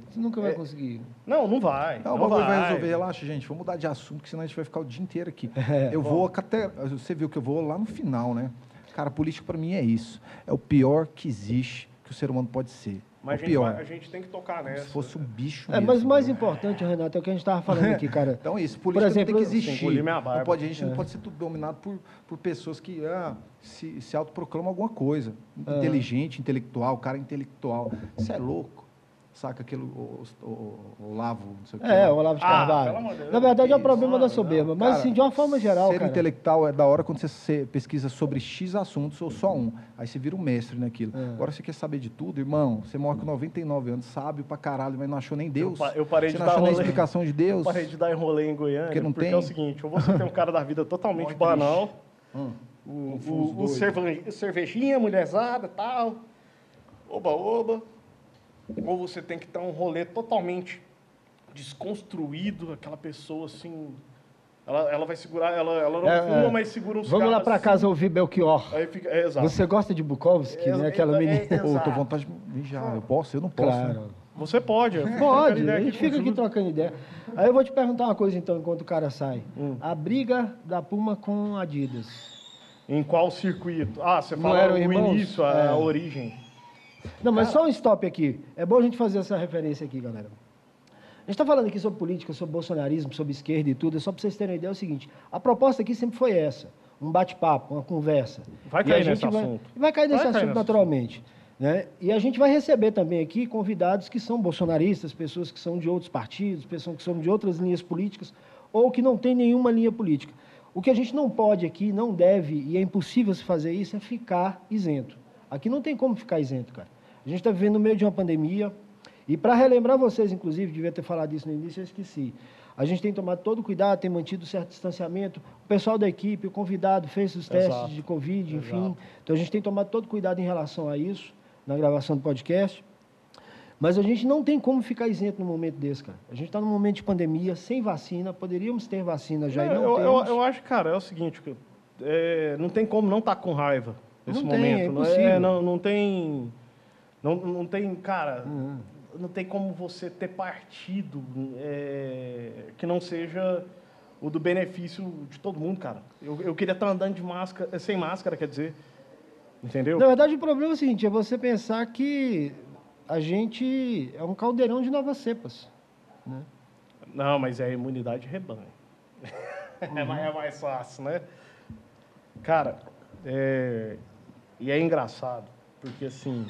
Você nunca vai É. conseguir. Não, não vai. Não, o não bagulho vai vai resolver, relaxa, gente. Vamos mudar de assunto, que senão a gente vai ficar o dia inteiro aqui. É, eu vou até. Você viu que eu vou lá no final, né? Cara, política pra mim é isso. É o pior que existe que o ser humano pode ser. Mas o a gente, pior. vai- a gente tem que tocar nessa. Se fosse um bicho. É, mesmo. mas o mais importante, Renato, é o que a gente estava falando aqui, cara. Então, isso, política exemplo, não tem que existir. engolir minha barba. Não pode, a gente É. não pode ser tudo dominado por, por pessoas que ah, se, se autoproclamam alguma coisa. É. Inteligente, intelectual, o cara é intelectual. Isso é louco. Saca aquele o, o, o, o Lavo, não sei o que. É, o Olavo de Ah, Carvalho. de Deus, Na verdade, é o problema isso, da soberba. não. Mas, Cara, assim, de uma forma geral, Ser cara. intelectual é da hora quando você pesquisa sobre X assuntos ou só um. Aí você vira um mestre naquilo. É. Agora você quer saber de tudo, irmão. Você morre com 99 anos, sábio pra caralho, mas não achou nem Deus. pa- eu parei você de não dar achou nem explicação de Deus. Eu parei de dar enrolê em Goiânia, Porque porque, não é tem. o seguinte, ou você tem um cara da vida totalmente Muito banal, Hum. o, Confuso, o, o cervejinha, mulherzada tal, oba, oba, ou você tem que ter um rolê totalmente desconstruído, aquela pessoa assim, ela, ela vai segurar, ela, ela não É, fuma, é. mas segura um Vamos lá pra assim, casa ouvir Belchior. Aí fica, é, exato. Você gosta de Bukowski, É, né? Aquela é, menina. é, Pô, eu tô vontade de mijar. Eu posso? Eu não posso. né? Claro. Você pode. trocando Pode, a gente fica aqui trocando ideia. Aí eu vou te perguntar uma coisa então, enquanto o cara sai. Hum. A briga da Puma com Adidas. Em qual circuito? Ah, você eram o início, a, É. a origem. Não, mas só um stop aqui. É bom a gente fazer essa referência aqui, galera. A gente está falando aqui sobre política, sobre bolsonarismo, sobre esquerda e tudo. É só para vocês terem uma ideia é o seguinte: a proposta aqui sempre foi essa: um bate-papo, uma conversa. Vai cair nesse vai, assunto. Vai cair nesse Vai cair assunto nesse naturalmente. Né? E a gente vai receber também aqui convidados que são bolsonaristas, pessoas que são de outros partidos, pessoas que são de outras linhas políticas ou que não têm nenhuma linha política. O que a gente não pode aqui, não deve, e é impossível se fazer isso, é ficar isento. Aqui não tem como ficar isento, cara. A gente está vivendo no meio de uma pandemia, e para relembrar vocês, inclusive, devia ter falado isso no início, eu esqueci. A gente tem tomado todo cuidado, tem mantido certo distanciamento. O pessoal da equipe, o convidado, fez os testes Exato. de Covid, enfim. Exato. Então a gente tem tomado todo cuidado em relação a isso, na gravação do podcast. Mas a gente não tem como ficar isento num momento desse, cara. A gente está num momento de pandemia, sem vacina, poderíamos ter vacina já e não eu, eu, temos. eu acho, cara, é o seguinte, é, não tem como não estar com raiva nesse Não tem, momento. é não, impossível. não, não tem. Não, não tem, cara. Uhum. Não tem como você ter partido é, que não seja o do benefício de todo mundo, cara. Eu, eu queria estar andando de máscara, sem máscara, quer dizer. Entendeu? Na verdade, o problema é o seguinte: é você pensar que a gente é um caldeirão de novas cepas. Né? Não, mas é a imunidade de rebanho. é, mais, é mais fácil, né? Cara, é... e é engraçado, porque assim,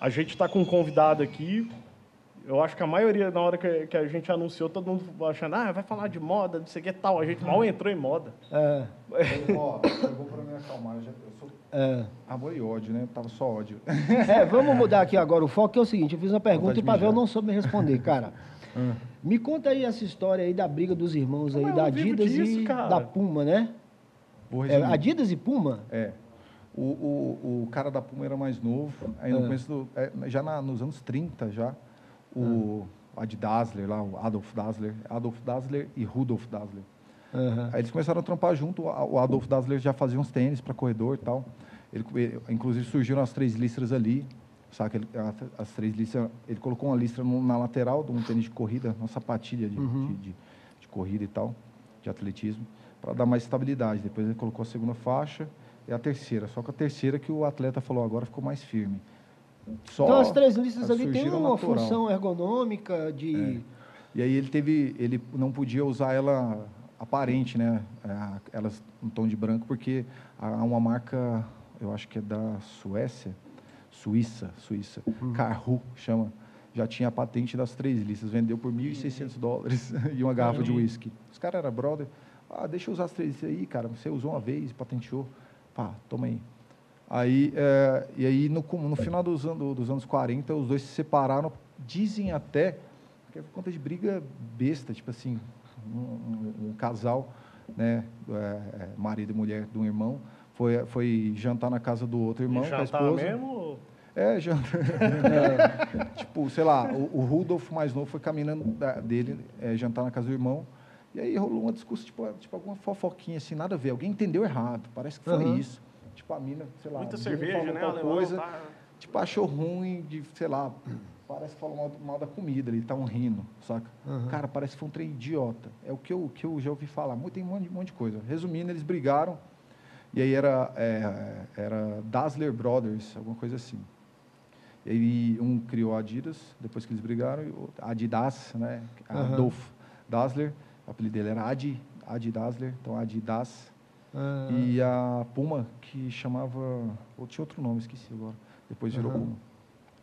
a gente está com um convidado aqui, eu acho que a maioria, na hora que, a gente anunciou, todo mundo achando, ah, vai falar de moda, não sei o que tal, a gente mal entrou em moda. É, Ó, eu vou pra me acalmar. Eu, já, eu sou é. amor e ódio, né? Tava só ódio. É, vamos mudar aqui agora o foco, que é o seguinte: eu fiz uma pergunta e o Pavel não soube me responder, cara. Me conta aí essa história aí da briga dos irmãos aí, Mas eu da Adidas disso, e cara. da Puma, né? Vou É. Adidas e Puma? É. O, o, o cara da Puma era mais novo, aí no É. começo do, é, já na- nos anos 30 já, o Ad Dassler lá, o Adolf Dassler, Adolf Dassler e Rudolf Dassler. Aham. Aí eles começaram a trampar junto, o Adolf Dassler já fazia uns tênis para corredor e tal. Ele, ele- inclusive surgiram as três listras ali, saca? Ele, as três listras, ele colocou uma listra no- na lateral de um tênis de corrida, uma sapatilha de, Uhum. de, de- de corrida e tal, de atletismo, para dar mais estabilidade. Depois ele colocou a segunda faixa e a terceira. Só que a terceira que o atleta falou agora ficou mais firme. Só Então as três listas ali têm uma natural. função ergonômica de. E aí ele teve, ele não podia usar ela aparente, né? É, Elas em tom de branco, porque há uma marca, eu acho que é da Suécia, Suíça, Suíça, Carhu chama, já tinha a patente das três listas, vendeu por 1.600 dólares e uma garrafa de uísque. Os caras eram brother, ah, deixa eu usar as três listas aí, cara, você usou uma vez, patenteou, pá, toma aí. Aí, é, e aí, no, no final dos, anos dos anos 40, os dois se separaram, dizem até, que é por conta de briga besta, tipo assim, um, um- um casal, né, é, é, marido e mulher de um irmão, foi, foi jantar na casa do outro irmão, com a Jantar esposa. mesmo? É, jantar. É, tipo, sei lá, o, o Rudolf mais novo foi caminhando da- dele, é, jantar na casa do irmão, E aí rolou uma discussão, tipo, tipo alguma fofoquinha assim, nada a ver. Alguém entendeu errado, parece que foi Aham. isso. Tipo, a mina, sei lá, Muita cerveja, falou né? coisa, tá- tipo, achou ruim de, sei lá, parece que falou mal, mal da comida, ele tá um rindo, saca? Aham. Cara, parece que foi um trem idiota. É o que eu, que eu já ouvi falar. Muito- Tem um monte, de- um monte de coisa. Resumindo, eles brigaram, e aí era, é, era Dassler Brothers, alguma coisa assim. E aí um criou a Adidas, depois que eles brigaram, e o Adidas, né? Adolf Dassler, o apelido dele era Adi, Adi Dassler, então Adidas. Ah, E a Puma, que chamava. Ou tinha outro nome, esqueci agora. Depois virou Aham. Puma.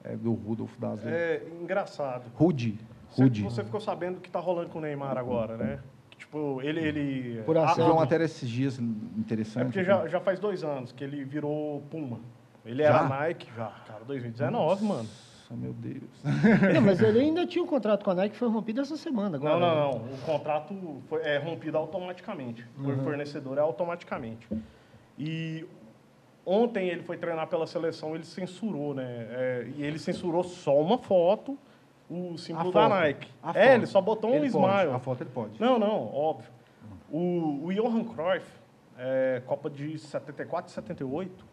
É do Rudolf Dassler. É engraçado. Rude. Você, Rude. você ficou sabendo o que tá rolando com o Neymar agora, né? Tipo, ele. ele Por a- assédio. Viu a- uma matéria esses dias É interessante. porque já, já faz dois anos que ele virou Puma. Ele Já? era Nike já, cara, 2019, mano. Nossa, meu Deus. Não, mas ele ainda tinha um contrato com a Nike que foi rompido essa semana. Agora, Não, não, não. O contrato foi, é rompido automaticamente. Por Uhum. fornecedor é automaticamente. E ontem ele foi treinar pela seleção, ele censurou, né? É, e ele censurou só uma foto, o símbolo A da foto. Nike. A é, foto. ele só botou um Ele pode, smile. A foto ele pode. Não, não, óbvio. O, o Johan Cruyff, é, Copa de 74 e 78,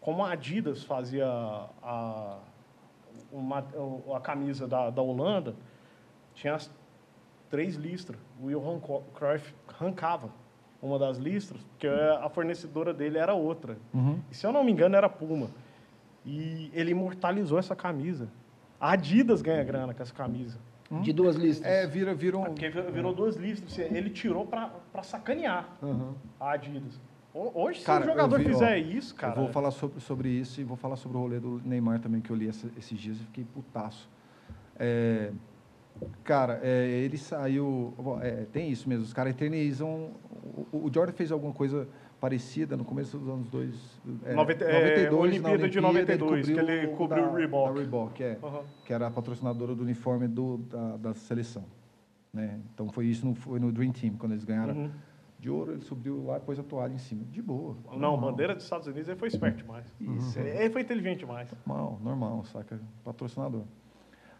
como a Adidas fazia a, uma, a camisa da, da Holanda, tinha as três listras. O Johan Co- Cruyff arrancava uma das listras, porque a fornecedora dele era outra. Uhum. E, se eu não me engano, era Puma. E ele imortalizou essa camisa. A Adidas ganha grana com essa camisa. De duas listas. É, vira, vira um. Porque vir- virou duas listras. Ele tirou pra sacanear Aham. a Adidas. Ho- Hoje, Cara, se o jogador vi, ó, fizer isso, cara. Eu vou falar sobre, sobre isso e vou falar sobre o rolê do Neymar também, que eu li essa- esses dias e fiquei putaço. É, cara, é, ele saiu. bom, é, tem isso mesmo, os caras eternizam. O, o Jordan fez alguma coisa parecida no começo dos anos dois, é, Noventa- é, Olimpíada de 92, que ele o cobriu da- o Reebok. Da Reebok, é, Aham. que era a patrocinadora do uniforme do, da, da seleção. Né? Então foi isso, no, foi no Dream Team, quando eles ganharam Uhum. De ouro, ele subiu lá e pôs a toalha em cima. De boa. Não, normal. bandeira dos Estados Unidos, ele foi esperto demais. Isso, Ele, ele foi inteligente demais. Normal, normal, saca? Patrocinador.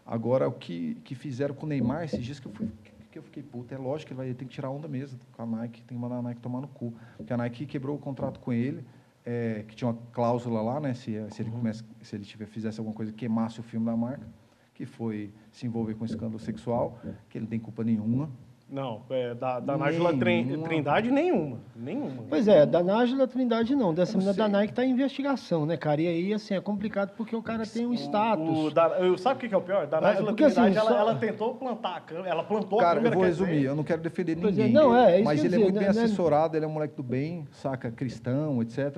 Agora, o que, que fizeram com o Neymar esses dias que eu, fui, que eu fiquei puto, é lógico que ele vai ter que tirar onda mesmo com a Nike, tem que mandar a Nike tomar no cu. Porque a Nike quebrou o contrato com ele, é, que tinha uma cláusula lá, né? Se, se ele, começa, se ele tiver, fizesse alguma coisa que queimasse o filme da marca, que foi se envolver com escândalo sexual, que ele não tem culpa nenhuma. Não, é, da, da Nájila Trin-. Trindade, nenhuma. Nenhuma. Pois é, da Nájila Trindade não. Dessa menina da. Nike tá em investigação, né, cara? E aí, assim, é complicado porque o cara tem um status. O, da, eu, sabe o que é o pior? Da É, Nájila porque, assim, Trindade, ela, só- ela tentou plantar a câmera, ela plantou a Cara, eu câmera. vou quer dizer, resumir, eu não quero defender Pois é, ninguém. não, é, é mas ele é ia muito dizer, bem né? assessorado, ele é um moleque do bem, saca, cristão, etc. É.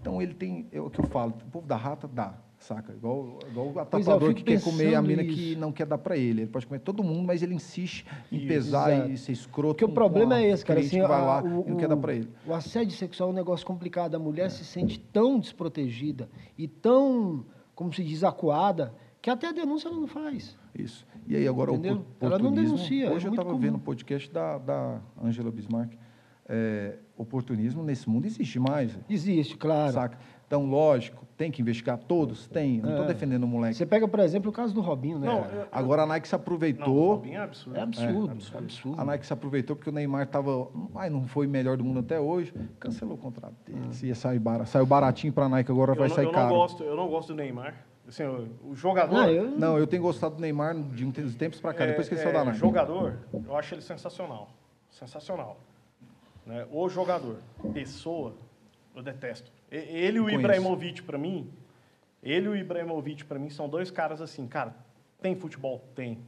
Então ele tem, é o que eu falo, o povo da rata dá, saca? Igual, igual o Pois é, eu que quer comer a mina que isso. não quer dar pra ele. Ele pode comer todo mundo, mas ele insiste em Isso, pesar exato. e ser escroto. Porque o problema é esse, cara. Assim, que vai a- lá o, e não quer dar pra ele. o assédio sexual é um negócio complicado. A mulher se sente tão desprotegida e tão, como se diz, acuada, que até a denúncia ela não faz. Isso. E aí agora Entendeu? o Ela não denuncia, é Hoje eu muito estava vendo o podcast da, da Angela Bismarck. É, oportunismo nesse mundo existe mais. Existe, claro. Saca? Então, lógico, tem que investigar todos? Tem. Não estou É. defendendo o moleque. Você pega, por exemplo, o caso do Robinho, né? Não, eu- Agora a Nike se Não, o aproveitou. Robinho é absurdo. É absurdo, absurdo. absurdo. a Nike se aproveitou porque o Neymar estava. Ai, não foi o melhor do mundo até hoje. Cancelou o contrato dele. Se ia sair bar... Saiu baratinho para a Nike, agora Eu, vai não, sair eu, não caro. gosto, eu não gosto do Neymar. Assim, o, o jogador... Não, eu, Não, eu tenho gostado do Neymar de uns tempos para cá, depois que ele saiu da Nike. É, Jogador, eu acho ele sensacional. Sensacional. Né? O jogador, pessoa, eu detesto. Ele e o. Ibrahimovic, para mim, ele e o Ibrahimovic, para mim, são dois caras assim, cara, tem futebol? Tem.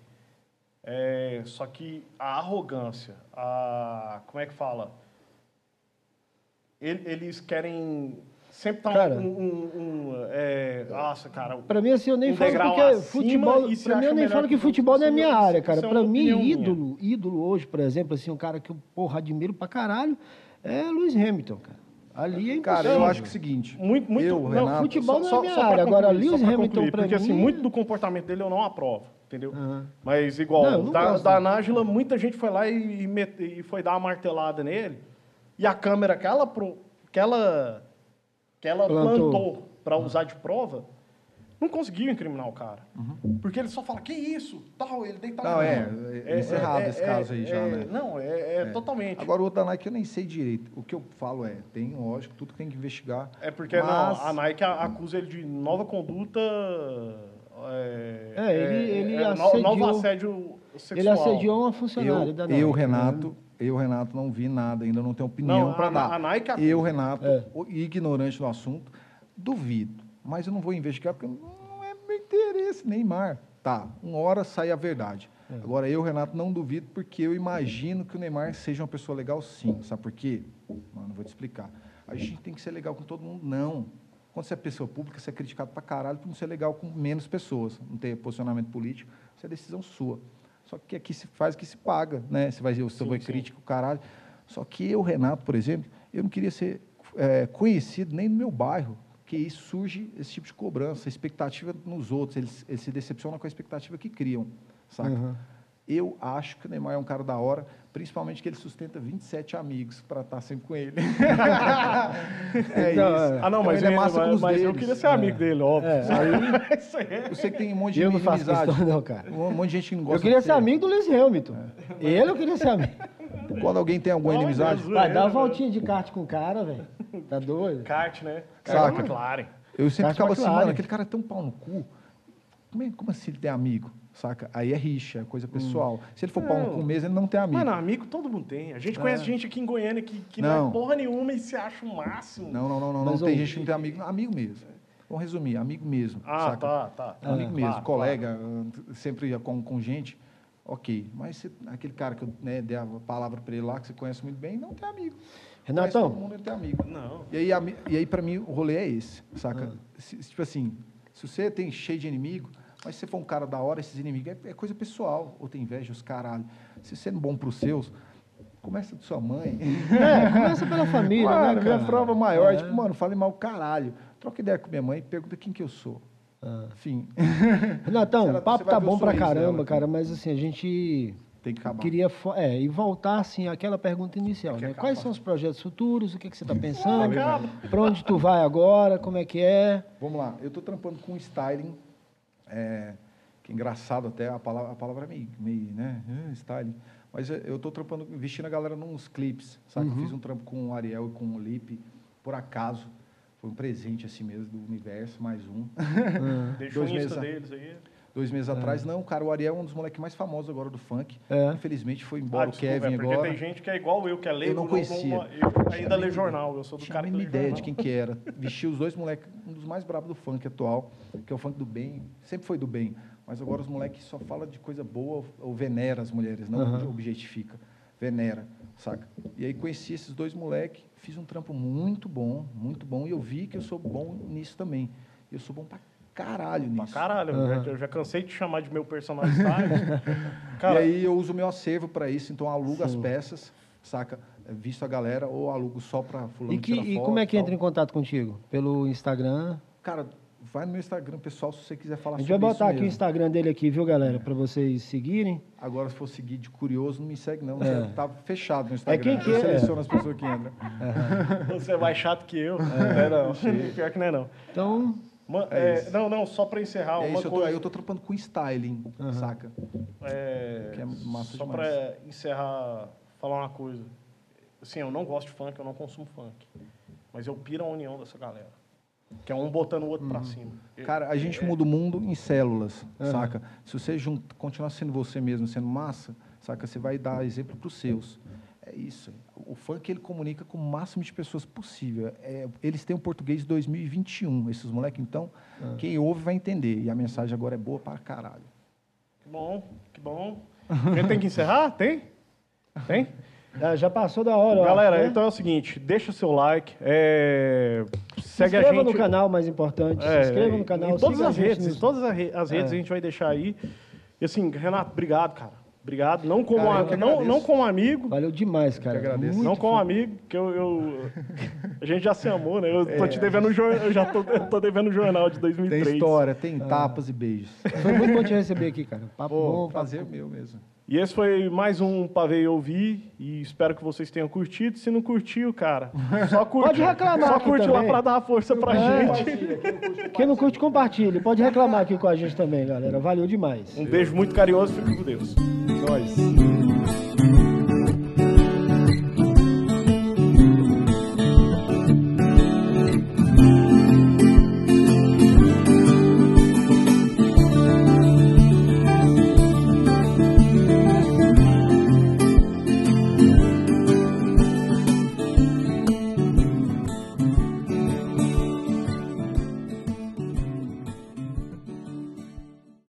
É, só que a arrogância, a. Como é que fala? Ele- Eles querem sempre estar Cara. um. um- um, é, nossa, cara. Pra mim, assim, eu nem um falo porque futebol. Pra mim, eu nem falo que que futebol não é outros. minha área, cara. é Pra uma mim, opinião minha. ídolo, ídolo hoje, por exemplo, assim, um cara que eu, porra, admiro pra caralho, é Lewis Hamilton, cara. Ali é Cara, impossível. eu acho que é o seguinte. Muito, muito. eu, não, Renato, futebol não é minha pra área. Agora, concluir, Lewis só pra Hamilton, concluir, pra Porque, assim, mim- muito do comportamento dele eu não aprovo, entendeu? Mas, igual, Não, não da, gosto. da Nájila, muita gente foi lá e, e mete- e foi dar uma martelada nele. E a câmera que ela, pro- que ela, que ela Plantou. plantou para usar de prova, não conseguiu incriminar o cara. Porque ele só fala, que isso? Tal, ele deita Não, é, é encerrado esse caso aí já, é, né? Não, é, é totalmente. Agora, o outro da Nike eu nem sei direito. O que eu falo é, tem, lógico, tudo que tem que investigar. É porque mas... não, a Nike acusa ele de nova conduta. É, É, ele- ele assediou- novo assédio sexual. Ele assediou uma funcionária Eu, da Nike. eu, Renato, eu, Renato, não vi nada, ainda não tenho opinião para dar. a Nike acusa. eu, Renato, É. ignorante do assunto, duvido. Mas eu não vou investigar porque não é meu interesse, Neymar. Tá, uma hora sai a verdade. É. Agora, eu, Renato, não duvido porque eu imagino que o Neymar seja uma pessoa legal sim. Sabe por quê? Mano, vou te explicar. A gente tem que ser legal com todo mundo? Não. Quando você é pessoa pública, você é criticado pra caralho por não ser legal com menos pessoas, não ter posicionamento político. Isso é decisão sua. Só que aqui se faz o que se paga, né? Você vai dizer, você sim. crítico, caralho. Só que eu, Renato, por exemplo, eu não queria ser é, conhecido nem no meu bairro, porque aí surge esse tipo de cobrança, expectativa nos outros, eles, eles se decepcionam com a expectativa que criam, saca? Uhum. Eu acho que o Neymar é um cara da hora, principalmente que ele sustenta 27 amigos para estar sempre com ele. é Então, isso. é. Ah, não, Então mas, ele é massa com mas, os mas eu queria ser amigo dele, óbvio. É, aí Isso aí é- Eu sei que tem um monte de eu não faço questão não, cara. Um monte de gente que não gosta Eu queria ser amigo do Lewis Hamilton. Ele eu queria ser amigo. Quando alguém tem alguma inimizade. Vai, dá uma voltinha de kart com o cara, velho. Tá doido? Kart, né? Saca. Kart McLaren. eu sempre Kart ficava assim, mano, aquele cara é tão pau no cu. Como, é- como assim ele tem amigo? Saca? Aí é rixa, é coisa pessoal. Se ele for pau no Não. cu mesmo, ele não tem amigo. Mano, amigo todo mundo tem. A gente conhece gente aqui em Goiânia que, que não. Não. é porra nenhuma e se acha o máximo. Não, não, não, não. não tem gente que não tem amigo. Amigo mesmo. Vamos resumir, amigo mesmo. Ah, saca? tá, tá. amigo Ah, mesmo, claro, colega, uh, sempre com, com gente, ok. Mas se- aquele cara que eu né, dei a palavra para ele lá, que você conhece muito bem, não tem amigo. Conhece todo Renatão, mundo, ele tem amigo. Não. E aí, e aí para mim, o rolê é esse, saca? Ah. Se- tipo assim, se você tem cheio de inimigo, mas se você for um cara da hora, esses inimigos, é, é coisa pessoal, ou tem inveja, os caralho. Se você é bom pros seus, começa de sua mãe. é, começa pela família, mano, né, minha cara? prova maior, É. tipo, mano, fale mal caralho. Troca ideia com minha mãe e pergunta quem que eu sou. Ah. Enfim, Renatão, Ela- o papo tá bom pra caramba, cara, mas assim, a gente tem que acabar. queria é, e voltar assim àquela pergunta inicial, né? acaba. Quais são os projetos futuros? O que, que você tá pensando? Pra onde tu vai agora? Como é que é? Vamos lá, eu estou trampando com styling, é, que é engraçado até, a palavra, a palavra é meio, meio né, eh, styling, mas é, eu estou trampando, vestindo a galera nos clipes, sabe? Uhum. Fiz um trampo com o Ariel e com o Lipe, por acaso, foi um presente assim mesmo do universo, mais um. Deixa o Dois Insta deles aí. Dois meses atrás, não, cara, o Ariel é um dos moleques mais famosos agora do funk, É. infelizmente foi embora o desculpa, Kevin é porque agora. tem gente que é igual eu, que é leigo. não conhecia. Eu ainda lê jornal, eu sou do Tinha cara que lê ideia jornal. de quem que era. Vestiu os dois moleques, um dos mais bravos do funk atual, que é o funk do bem, sempre foi do bem. Mas agora os moleques só falam de coisa boa ou venera as mulheres, não Aham. objetifica. Venera, saca? E aí conheci esses dois moleques, fiz um trampo muito bom, muito bom, e eu vi que eu sou bom nisso também. Eu sou bom pra caralho Pra nisso. caralho, eu Aham. já, eu já cansei de chamar de meu personagem style. e Cara, aí eu uso o meu acervo para isso, então eu alugo as Sim. peças, saca? Visto a galera, ou alugo só para fulano E, que, tirar e foto como é que tal. entra em contato contigo? Pelo Instagram? Cara, vai no meu Instagram, pessoal, se você quiser falar A gente vai sobre botar isso aqui o mesmo. Instagram dele aqui, viu, galera? Pra vocês seguirem. Agora, se for seguir de curioso, não me segue, não. É. Tá fechado no Instagram. quem que Eu é? seleciono as pessoas que entram. você é mais chato que eu. Não é não. Pior que não é não. Então, Ma- É é, isso. não, não, só pra encerrar, é uma isso, eu tô, coisa. aí eu tô trampando com styling, saca? É, Que é massa só demais. pra encerrar, falar uma coisa. Assim, eu não gosto de funk, eu não consumo funk. Mas eu piro a união dessa galera. Que é um botando o outro pra cima. Eu- Uhum. Cara, a gente é- muda o mundo em células, Aham. saca? Se você junta, continuar sendo você mesmo, sendo massa, saca? Você vai dar exemplo pros seus. É isso. O funk, ele comunica com o máximo de pessoas possível. É, eles têm o português 2021, esses moleques, então, Ah. quem ouve vai entender. E a mensagem agora é boa para caralho. Que bom, que bom. A gente tem que encerrar? Tem? Tem? Ah, já passou da hora. eu Galera, acho, né? então é o seguinte, deixa o seu like, é, se segue a inscreva gente. no canal, mais importante. É, se inscreva no canal. Em todas siga a as gente redes, nos- em todas as as redes É. a gente vai deixar aí. E assim, Renato, obrigado, cara. Obrigado. Não como, Cara, eu a- não, não como amigo, Valeu demais, cara. que agradeço. Muito não como amigo, que eu, eu- a gente já se amou, né? Eu tô É, te devendo um jor- eu já tô, eu tô devendo o jornal de Tem 2003. história, tem tapas e beijos. Foi muito bom te receber aqui, cara. Papo Pô, bom. prazer papo... meu mesmo. E esse foi mais um Pavei Ouvir e espero que vocês tenham curtido. Se não curtiu, cara, só curte. Pode reclamar Só curte lá pra dar força pra É. gente. Quem não curte, compartilhe. Pode reclamar aqui com a gente também, galera. Valeu demais. Um beijo muito carinhoso, fique com Deus. Nós.